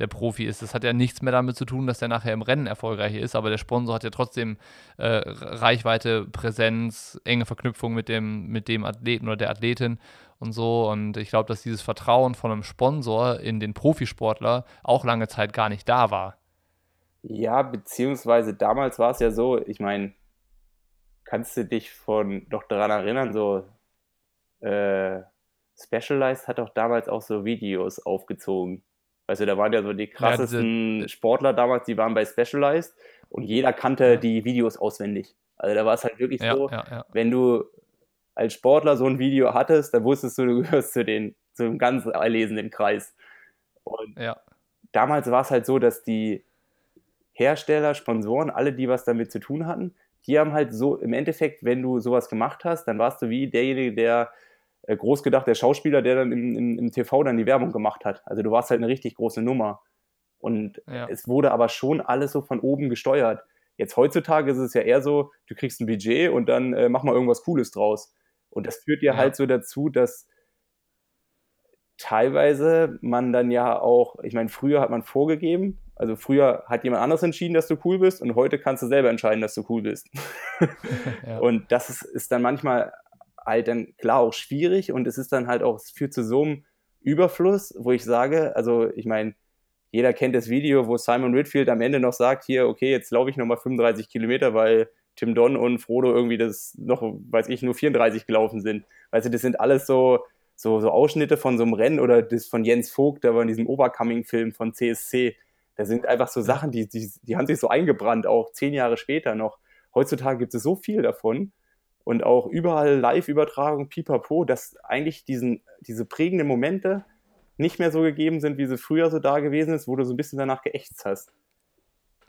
der Profi ist. Das hat ja nichts mehr damit zu tun, dass der nachher im Rennen erfolgreich ist, aber der Sponsor hat ja trotzdem äh, Reichweite, Präsenz, enge Verknüpfung mit dem, mit dem Athleten oder der Athletin und so. Und ich glaube, dass dieses Vertrauen von einem Sponsor in den Profisportler auch lange Zeit gar nicht da war. Ja, beziehungsweise damals war es ja so, ich meine, kannst du dich von doch daran erinnern, so äh, Specialized hat doch damals auch so Videos aufgezogen. Also da waren ja so die krassesten ja, Sportler damals, die waren bei Specialized und jeder kannte ja. die Videos auswendig. Also da war es halt wirklich ja, so, wenn du als Sportler so ein Video hattest, dann wusstest du, du gehörst zu den, zu dem ganz erlesenen Kreis. Und damals war es halt so, dass die Hersteller, Sponsoren, alle, die was damit zu tun hatten, die haben halt so, im Endeffekt, wenn du sowas gemacht hast, dann warst du wie derjenige, der äh, groß gedacht, der Schauspieler, der dann im, im, im, TV dann die Werbung gemacht hat. Also du warst halt eine richtig große Nummer. Und ja. es wurde aber schon alles so von oben gesteuert. Jetzt heutzutage ist es ja eher so, du kriegst ein Budget und dann äh, mach mal irgendwas Cooles draus. Und das führt ja, ja halt so dazu, dass teilweise man dann ja auch, ich meine, früher hat man vorgegeben, also früher hat jemand anderes entschieden, dass du cool bist und heute kannst du selber entscheiden, dass du cool bist. ja. Und das ist, ist, dann manchmal halt dann klar auch schwierig und es ist dann halt auch, es führt zu so einem Überfluss, wo ich sage, also ich meine, jeder kennt das Video, wo Simon Whitfield am Ende noch sagt, hier, okay, jetzt laufe ich nochmal 35 Kilometer, weil Tim Don und Frodo irgendwie das noch, weiß ich, nur 34 gelaufen sind. Weißt du, das sind alles so, so, so Ausschnitte von so einem Rennen oder das von Jens Vogt, da war in diesem Overcoming-Film von CSC. Da sind einfach so Sachen, die, die, die haben sich so eingebrannt, auch zehn Jahre später noch. Heutzutage gibt es so viel davon und auch überall Live-Übertragung, pipapo, dass eigentlich diesen, diese prägenden Momente nicht mehr so gegeben sind, wie sie früher so da gewesen ist, wo du so ein bisschen danach geächtzt hast.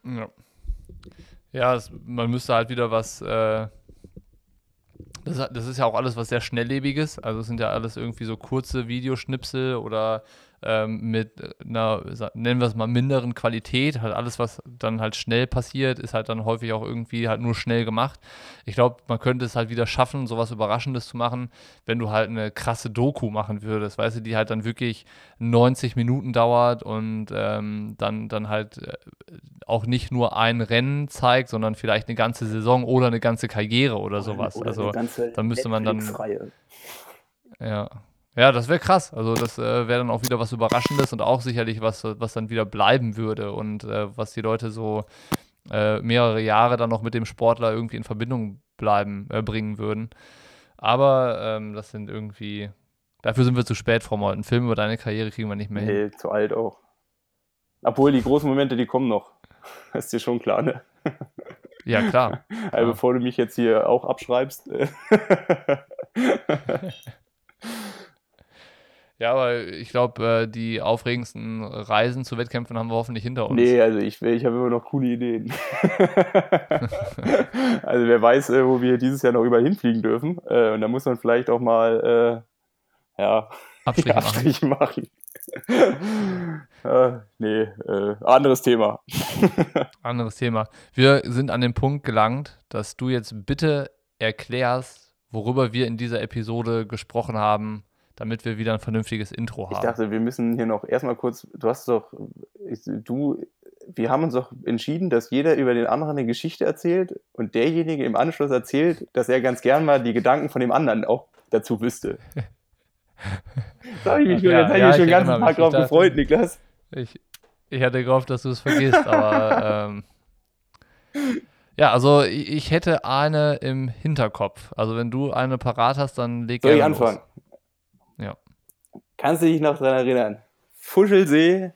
Ja. Ja, es, man müsste halt wieder was äh, das, das, ist ja auch alles was sehr schnelllebiges. Also es sind ja alles irgendwie so kurze Videoschnipsel oder ähm, mit einer, nennen wir es mal, minderen Qualität. Halt alles, was dann halt schnell passiert, ist halt dann häufig auch irgendwie halt nur schnell gemacht. Ich glaube, man könnte es halt wieder schaffen, sowas Überraschendes zu machen, wenn du halt eine krasse Doku machen würdest, weißt du, die halt dann wirklich 90 Minuten dauert und ähm, dann, dann halt äh, auch nicht nur ein Rennen zeigt, sondern vielleicht eine ganze Saison oder eine ganze Karriere oder sowas. Oder also dann müsste man dann. Ja, ja, das wäre krass. Also das äh, wäre dann auch wieder was Überraschendes und auch sicherlich was, was dann wieder bleiben würde und äh, was die Leute so äh, mehrere Jahre dann noch mit dem Sportler irgendwie in Verbindung bleiben, äh, bringen würden. Aber ähm, das sind irgendwie, dafür sind wir zu spät, Frau Molten. Film über deine Karriere kriegen wir nicht mehr nee, hin. Nee, zu alt auch. Obwohl, die großen Momente, die kommen noch. Das ist dir schon klar, ne? Ja, klar. Also, bevor du mich jetzt hier auch abschreibst. Ja, aber ich glaube, äh, die aufregendsten Reisen zu Wettkämpfen haben wir hoffentlich hinter uns. Nee, also ich, ich habe immer noch coole Ideen. also wer weiß, äh, wo wir dieses Jahr noch überall hinfliegen dürfen. Äh, und da muss man vielleicht auch mal äh, ja, Abstriche, Abstriche machen. machen. äh, nee, äh, anderes Thema. anderes Thema. Wir sind an den Punkt gelangt, dass du jetzt bitte erklärst, worüber wir in dieser Episode gesprochen haben damit wir wieder ein vernünftiges Intro haben. Ich dachte, wir müssen hier noch erstmal kurz, du hast doch, du, wir haben uns doch entschieden, dass jeder über den anderen eine Geschichte erzählt und derjenige im Anschluss erzählt, dass er ganz gern mal die Gedanken von dem anderen auch dazu wüsste. das habe ich mich schon, ja, jetzt ja, ich schon den ganzen Tag drauf gefreut, Niklas. Ich, ich hatte gehofft, dass du es vergisst, aber ähm, ja, also ich, ich, hätte eine im Hinterkopf. Also wenn du eine parat hast, dann leg Soll ich anfangen? Los. Ja. Kannst du dich noch daran erinnern? Fuschelsee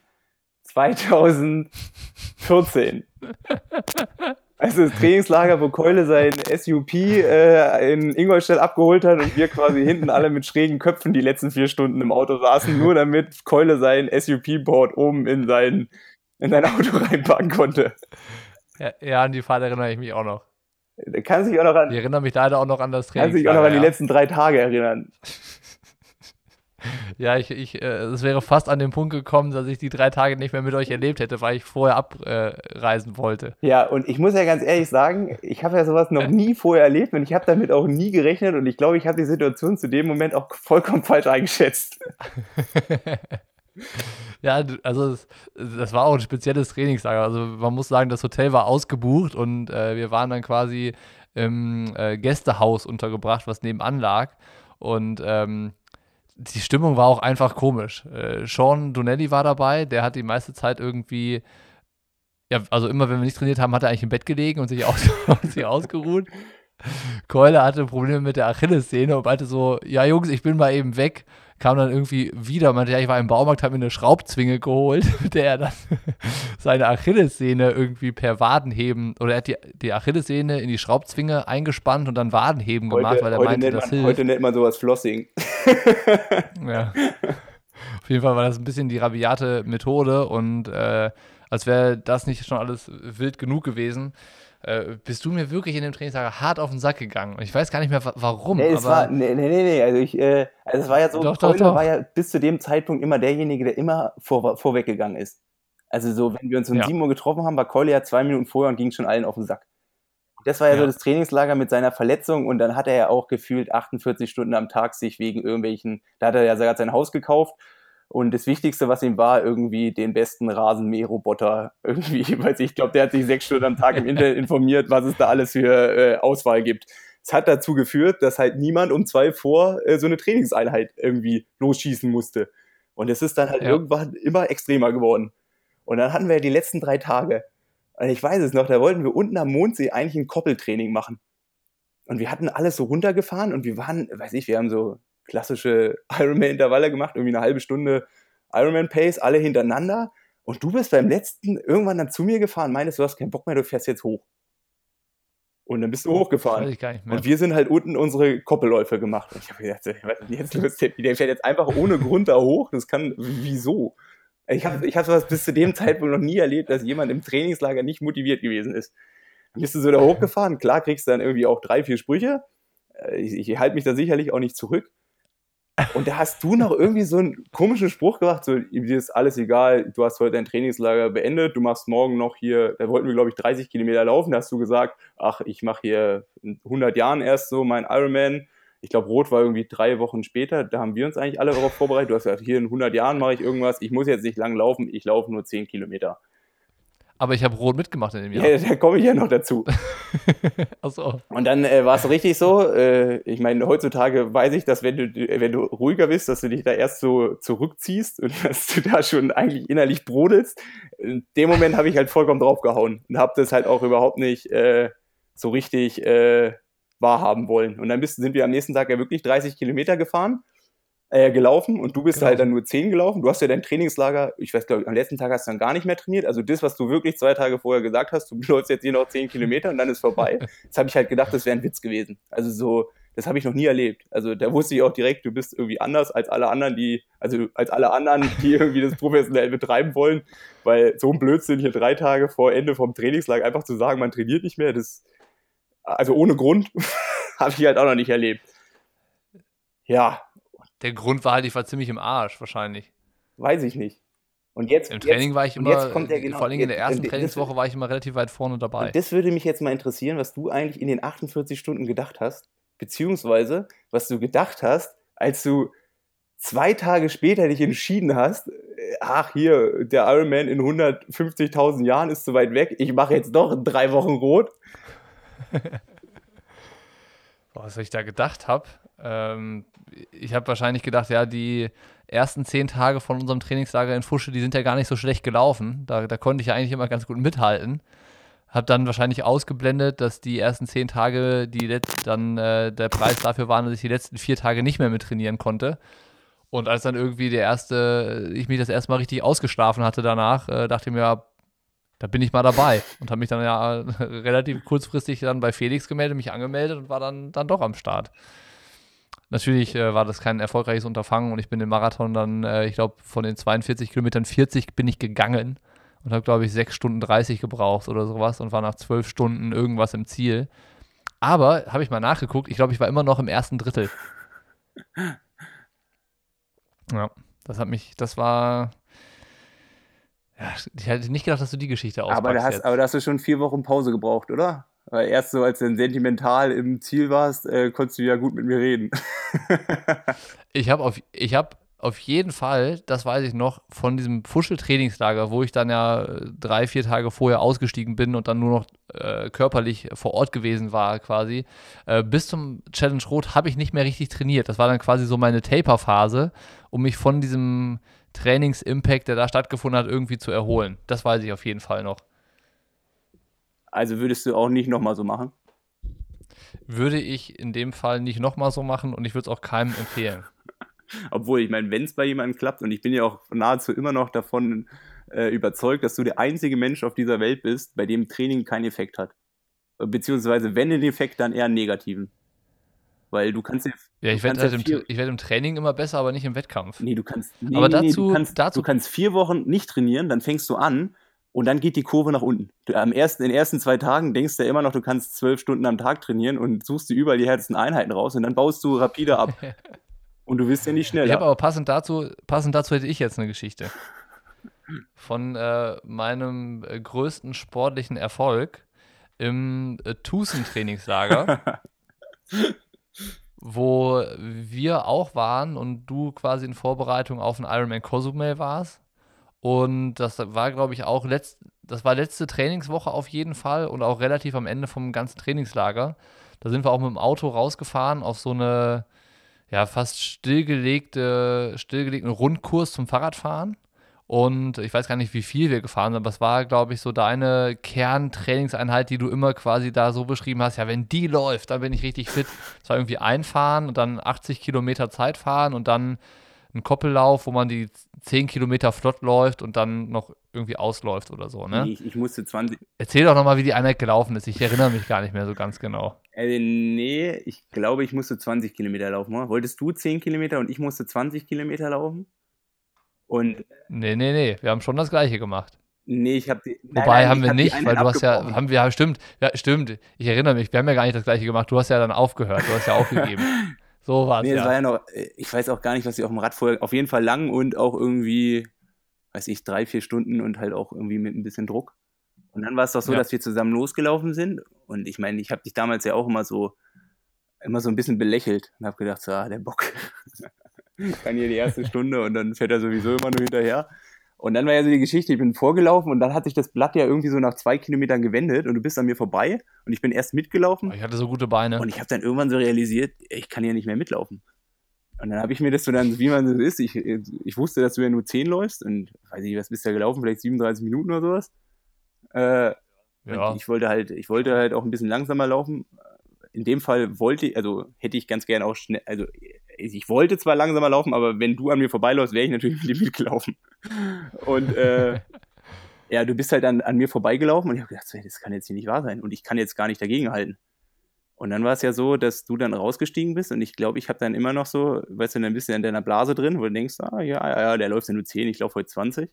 2014. Also das Trainingslager, wo Keule sein SUP äh, in Ingolstadt abgeholt hat und wir quasi hinten alle mit schrägen Köpfen die letzten vier Stunden im Auto saßen, nur damit Keule sein SUP-Board oben in sein, in sein Auto reinpacken konnte. Ja, ja, an die Fahrt erinnere ich mich auch noch. Kann sich auch noch an. Ich erinnere mich leider auch noch an das Training. Kann sich auch noch an die letzten drei Tage erinnern. Ja, ich, ich, äh, es wäre fast an den Punkt gekommen, dass ich die drei Tage nicht mehr mit euch erlebt hätte, weil ich vorher abreisen äh, wollte. Ja, und ich muss ja ganz ehrlich sagen, ich habe ja sowas noch nie vorher erlebt und ich habe damit auch nie gerechnet und ich glaube, ich habe die Situation zu dem Moment auch vollkommen falsch eingeschätzt. ja, also das, das, war auch ein spezielles Trainingslager. Also man muss sagen, das Hotel war ausgebucht und äh, wir waren dann quasi im äh, Gästehaus untergebracht, was nebenan lag. Und ähm, die Stimmung war auch einfach komisch. Äh, Sean Donnelly war dabei, der hat die meiste Zeit irgendwie, ja, also immer wenn wir nicht trainiert haben, hat er eigentlich im Bett gelegen und sich, aus, sich ausgeruht. Keule hatte Probleme mit der Achillessehne und meinte so, ja Jungs, ich bin mal eben weg kam dann irgendwie wieder, meinte, ja, ich war im Baumarkt, habe mir eine Schraubzwinge geholt, mit der er dann seine Achillessehne irgendwie per Wadenheben, oder er hat die, die Achillessehne in die Schraubzwinge eingespannt und dann Wadenheben heute, gemacht, weil er meinte, das man, hilft. Heute nennt man sowas Flossing. ja. Auf jeden Fall war das ein bisschen die rabiate Methode und äh, als wäre das nicht schon alles wild genug gewesen, äh, bist du mir wirklich in dem Trainingslager hart auf den Sack gegangen. Und ich weiß gar nicht mehr, warum. Nee, es war, nee, nee, nee, nee. Also, ich, äh, also es war ja so, doch, doch, doch. war ja bis zu dem Zeitpunkt immer derjenige, der immer vor, vorweggegangen ist. Also so, wenn wir uns um ja. 7 Uhr getroffen haben, war Collier ja zwei Minuten vorher und ging schon allen auf den Sack. Das war ja, ja, so das Trainingslager mit seiner Verletzung und dann hat er ja auch gefühlt 48 Stunden am Tag sich wegen irgendwelchen, da hat er ja sogar sein Haus gekauft und das Wichtigste, was ihm war, irgendwie den besten Rasenmäherroboter irgendwie, weiß ich, ich glaube, der hat sich sechs Stunden am Tag im Internet informiert, was es da alles für äh, Auswahl gibt. Es hat dazu geführt, dass halt niemand um zwei vor äh, so eine Trainingseinheit irgendwie losschießen musste. Und es ist dann halt ja. irgendwann immer extremer geworden. Und dann hatten wir ja die letzten drei Tage. Und ich weiß es noch, da wollten wir unten am Mondsee eigentlich ein Koppeltraining machen. Und wir hatten alles so runtergefahren und wir waren, weiß ich, wir haben so klassische Ironman-Intervalle gemacht, irgendwie eine halbe Stunde Ironman-Pace, alle hintereinander. Und du bist beim letzten irgendwann dann zu mir gefahren, meinst du hast keinen Bock mehr, du fährst jetzt hoch. Und dann bist du hochgefahren. Und wir sind halt unten unsere Koppelläufe gemacht. Und ich habe gedacht, jetzt los, der fährt jetzt einfach ohne Grund da hoch. Das kann, wieso? Ich habe ich hab sowas bis zu dem Zeitpunkt noch nie erlebt, dass jemand im Trainingslager nicht motiviert gewesen ist. Dann bist du so da hochgefahren. Klar kriegst du dann irgendwie auch drei, vier Sprüche. Äh, ich, ich halte mich da sicherlich auch nicht zurück. Und da hast du noch irgendwie so einen komischen Spruch gemacht, so, dir ist alles egal, du hast heute dein Trainingslager beendet, du machst morgen noch hier, da wollten wir, glaube ich, 30 Kilometer laufen, da hast du gesagt, ach, ich mache hier in 100 Jahren erst so mein Ironman. Ich glaube, Rot war irgendwie drei Wochen später, da haben wir uns eigentlich alle darauf vorbereitet. Du hast gesagt, hier in 100 Jahren mache ich irgendwas, ich muss jetzt nicht lang laufen, ich laufe nur 10 Kilometer. Aber ich habe rot mitgemacht in dem Jahr. Ja, da komme ich ja noch dazu. Achso. Und dann äh, war es richtig so. Äh, ich meine, heutzutage weiß ich, dass wenn du, wenn du ruhiger bist, dass du dich da erst so zurückziehst und dass du da schon eigentlich innerlich brodelst. In dem Moment habe ich halt vollkommen draufgehauen und habe das halt auch überhaupt nicht äh, so richtig äh, wahrhaben wollen. Und dann bist, sind wir am nächsten Tag ja wirklich 30 Kilometer gefahren äh, gelaufen und du bist genau. halt dann nur 10 gelaufen. Du hast ja dein Trainingslager, ich weiß glaube am letzten Tag hast du dann gar nicht mehr trainiert. Also das, was du wirklich zwei Tage vorher gesagt hast, du läufst jetzt hier noch 10 Kilometer und dann ist vorbei. Das habe ich halt gedacht, das wäre ein Witz gewesen. Also so, das habe ich noch nie erlebt. Also da wusste ich auch direkt, du bist irgendwie anders als alle anderen, die, also als alle anderen, die irgendwie das professionell betreiben wollen, weil so ein Blödsinn hier drei Tage vor Ende vom Trainingslager einfach zu sagen, man trainiert nicht mehr, das, also ohne Grund, habe ich halt auch noch nicht erlebt. Ja, der Grund war halt, ich war ziemlich im Arsch, wahrscheinlich. Weiß ich nicht. Und jetzt, Im Training jetzt, war ich immer, genau, vor allem in der ersten jetzt, Trainingswoche war ich immer relativ weit vorne dabei. Das würde mich jetzt mal interessieren, was du eigentlich in den 48 Stunden gedacht hast, beziehungsweise was du gedacht hast, als du zwei Tage später dich entschieden hast, äh, ach hier, der Ironman in 150.000 Jahren ist zu weit weg, ich mache jetzt doch drei Wochen rot. was ich da gedacht habe, ähm, ich habe wahrscheinlich gedacht, ja, die ersten zehn Tage von unserem Trainingslager in Fusche, die sind ja gar nicht so schlecht gelaufen. Da, da konnte ich ja eigentlich immer ganz gut mithalten. Habe dann wahrscheinlich ausgeblendet, dass die ersten zehn Tage, die dann äh, der Preis dafür waren, dass ich die letzten vier Tage nicht mehr mit trainieren konnte. Und als dann irgendwie der erste, ich mich das erste Mal richtig ausgeschlafen hatte danach, äh, dachte ich mir, ja, da bin ich mal dabei. Und habe mich dann ja relativ kurzfristig dann bei Felix gemeldet, mich angemeldet und war dann, dann doch am Start. Natürlich äh, war das kein erfolgreiches Unterfangen und ich bin den Marathon dann, äh, ich glaube, von den 42 Kilometern 40 bin ich gegangen und habe, glaube ich, 6 Stunden 30 gebraucht oder sowas und war nach 12 Stunden irgendwas im Ziel. Aber, habe ich mal nachgeguckt, ich glaube, ich war immer noch im ersten Drittel. Ja, das hat mich, das war, ja, ich hätte nicht gedacht, dass du die Geschichte auspackst aber da hast, Aber da hast du schon vier Wochen Pause gebraucht, oder? Weil erst so, als du dann sentimental im Ziel warst, äh, konntest du ja gut mit mir reden. ich habe auf, hab auf jeden Fall, das weiß ich noch, von diesem Fuschel-Trainingslager, wo ich dann ja äh, drei, vier Tage vorher ausgestiegen bin und dann nur noch äh, körperlich vor Ort gewesen war, quasi, äh, bis zum Challenge Rot habe ich nicht mehr richtig trainiert. Das war dann quasi so meine Taper-Phase, um mich von diesem Trainings-Impact, der da stattgefunden hat, irgendwie zu erholen. Das weiß ich auf jeden Fall noch. Also würdest du auch nicht nochmal so machen? Würde ich in dem Fall nicht nochmal so machen und ich würde es auch keinem empfehlen. Obwohl, ich meine, wenn es bei jemandem klappt und ich bin ja auch nahezu immer noch davon äh, überzeugt, dass du der einzige Mensch auf dieser Welt bist, bei dem Training keinen Effekt hat. Beziehungsweise, wenn den Effekt, dann eher einen negativen. Weil du kannst jetzt. Ja, ich werde halt im, werd im Training immer besser, aber nicht im Wettkampf. Nee, du kannst. Nee, aber dazu, nee, du, kannst, dazu, du kannst vier Wochen nicht trainieren, dann fängst du an und dann geht die Kurve nach unten. Du, am ersten, in den ersten zwei Tagen denkst du ja immer noch, du kannst zwölf Stunden am Tag trainieren und suchst dir überall die härtesten Einheiten raus und dann baust du rapide ab. und du wirst ja nicht schneller. Ich habe aber passend dazu, passend dazu hätte ich jetzt eine Geschichte. von äh, meinem äh, größten sportlichen Erfolg im äh, Tucson-Trainingslager, wo wir auch waren und du quasi in Vorbereitung auf den Ironman Cozumel warst. Und das war, glaube ich, auch letzt, das war letzte Trainingswoche auf jeden Fall und auch relativ am Ende vom ganzen Trainingslager. Da sind wir auch mit dem Auto rausgefahren auf so eine ja, fast stillgelegte, stillgelegten Rundkurs zum Fahrradfahren. Und ich weiß gar nicht, wie viel wir gefahren sind, aber es war, glaube ich, so deine Kerntrainingseinheit, die du immer quasi da so beschrieben hast. Ja, wenn die läuft, dann bin ich richtig fit. Es war irgendwie einfahren und dann 80 Kilometer Zeit fahren und dann ein Koppellauf, wo man die 10 Kilometer flott läuft und dann noch irgendwie ausläuft oder so, ne? Ich, ich musste 20. Erzähl doch nochmal, wie die Einheit gelaufen ist. Ich erinnere mich gar nicht mehr so ganz genau. Äh, nee, ich glaube, ich musste 20 Kilometer laufen. Oder? Wolltest du 10 Kilometer und ich musste 20 Kilometer laufen? Und. Nee, nee, nee. Wir haben schon das Gleiche gemacht. Nee, ich habe die. Wobei nein, nein, haben wir nicht, weil du hast ja, haben wir, haben, ja, stimmt. Ich erinnere mich, wir haben ja gar nicht das Gleiche gemacht. Du hast ja dann aufgehört, du hast ja aufgegeben. So war es. Nee, ja. war ja noch, äh, ich weiß auch gar nicht, was ich auf dem Rad vorher, auf jeden Fall lang und auch irgendwie, weiß ich, drei, vier Stunden und halt auch irgendwie mit ein bisschen Druck. Und dann war es doch so, ja. dass wir zusammen losgelaufen sind. Und ich meine, ich habe dich damals ja auch immer so, immer so ein bisschen belächelt und habe gedacht, so, ah, der Bock kann hier die erste Stunde und dann fährt er sowieso immer nur hinterher. Und dann war ja so die Geschichte, ich bin vorgelaufen und dann hat sich das Blatt ja irgendwie so nach zwei Kilometern gewendet und du bist an mir vorbei und ich bin erst mitgelaufen. Ich hatte so gute Beine. Und ich habe dann irgendwann so realisiert, ich kann ja nicht mehr mitlaufen. Und dann habe ich mir das so dann, wie man so ist, ich, ich wusste, dass du ja nur 10 läufst und weiß ich, was bist du da gelaufen, vielleicht 37 Minuten oder sowas. Äh, ja. Ich wollte halt, ich wollte halt auch ein bisschen langsamer laufen. In dem Fall wollte ich, also hätte ich ganz gerne auch schnell, also ich wollte zwar langsamer laufen, aber wenn du an mir vorbeiläufst, wäre ich natürlich mit dir mitgelaufen. Und äh, ja, du bist halt an, an mir vorbeigelaufen und ich habe gedacht, das kann jetzt hier nicht wahr sein und ich kann jetzt gar nicht dagegenhalten. Und dann war es ja so, dass du dann rausgestiegen bist und ich glaube, ich habe dann immer noch so, weißt du, ein bisschen in deiner Blase drin, wo du denkst, ah, ja, ja, der läuft ja nur 10, ich laufe heute 20.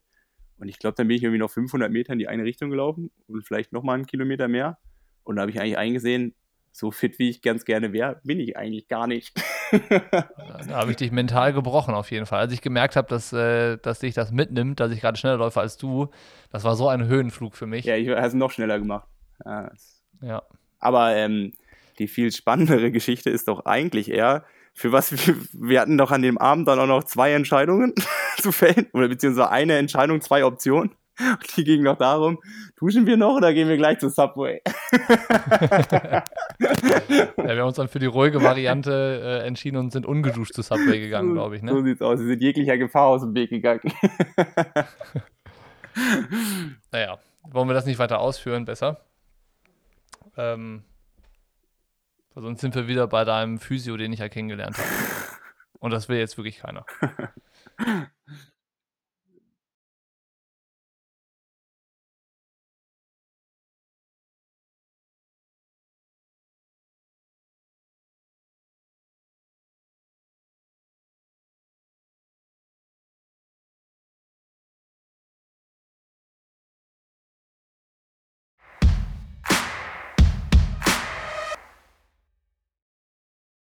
Und ich glaube, dann bin ich irgendwie noch 500 Meter in die eine Richtung gelaufen und vielleicht nochmal einen Kilometer mehr. Und da habe ich eigentlich eingesehen, so fit wie ich ganz gerne wäre, bin ich eigentlich gar nicht. da habe ich dich mental gebrochen auf jeden Fall. Als ich gemerkt habe, dass, äh, dass dich das mitnimmt, dass ich gerade schneller läufe als du, das war so ein Höhenflug für mich. Ja, ich habe es noch schneller gemacht. Ja. ja. Aber ähm, die viel spannendere Geschichte ist doch eigentlich eher, für was wir, wir hatten doch an dem Abend dann auch noch zwei Entscheidungen zu fällen, oder beziehungsweise eine Entscheidung, zwei Optionen. Und die ging noch darum, duschen wir noch oder gehen wir gleich zu Subway? ja, wir haben uns dann für die ruhige Variante äh, entschieden und sind ungeduscht zu Subway gegangen, glaube ich. Ne? So sieht's aus. Sie sind jeglicher Gefahr aus dem Weg gegangen. naja, wollen wir das nicht weiter ausführen, besser? Ähm, sonst sind wir wieder bei deinem Physio, den ich ja kennengelernt habe. Und das will jetzt wirklich keiner.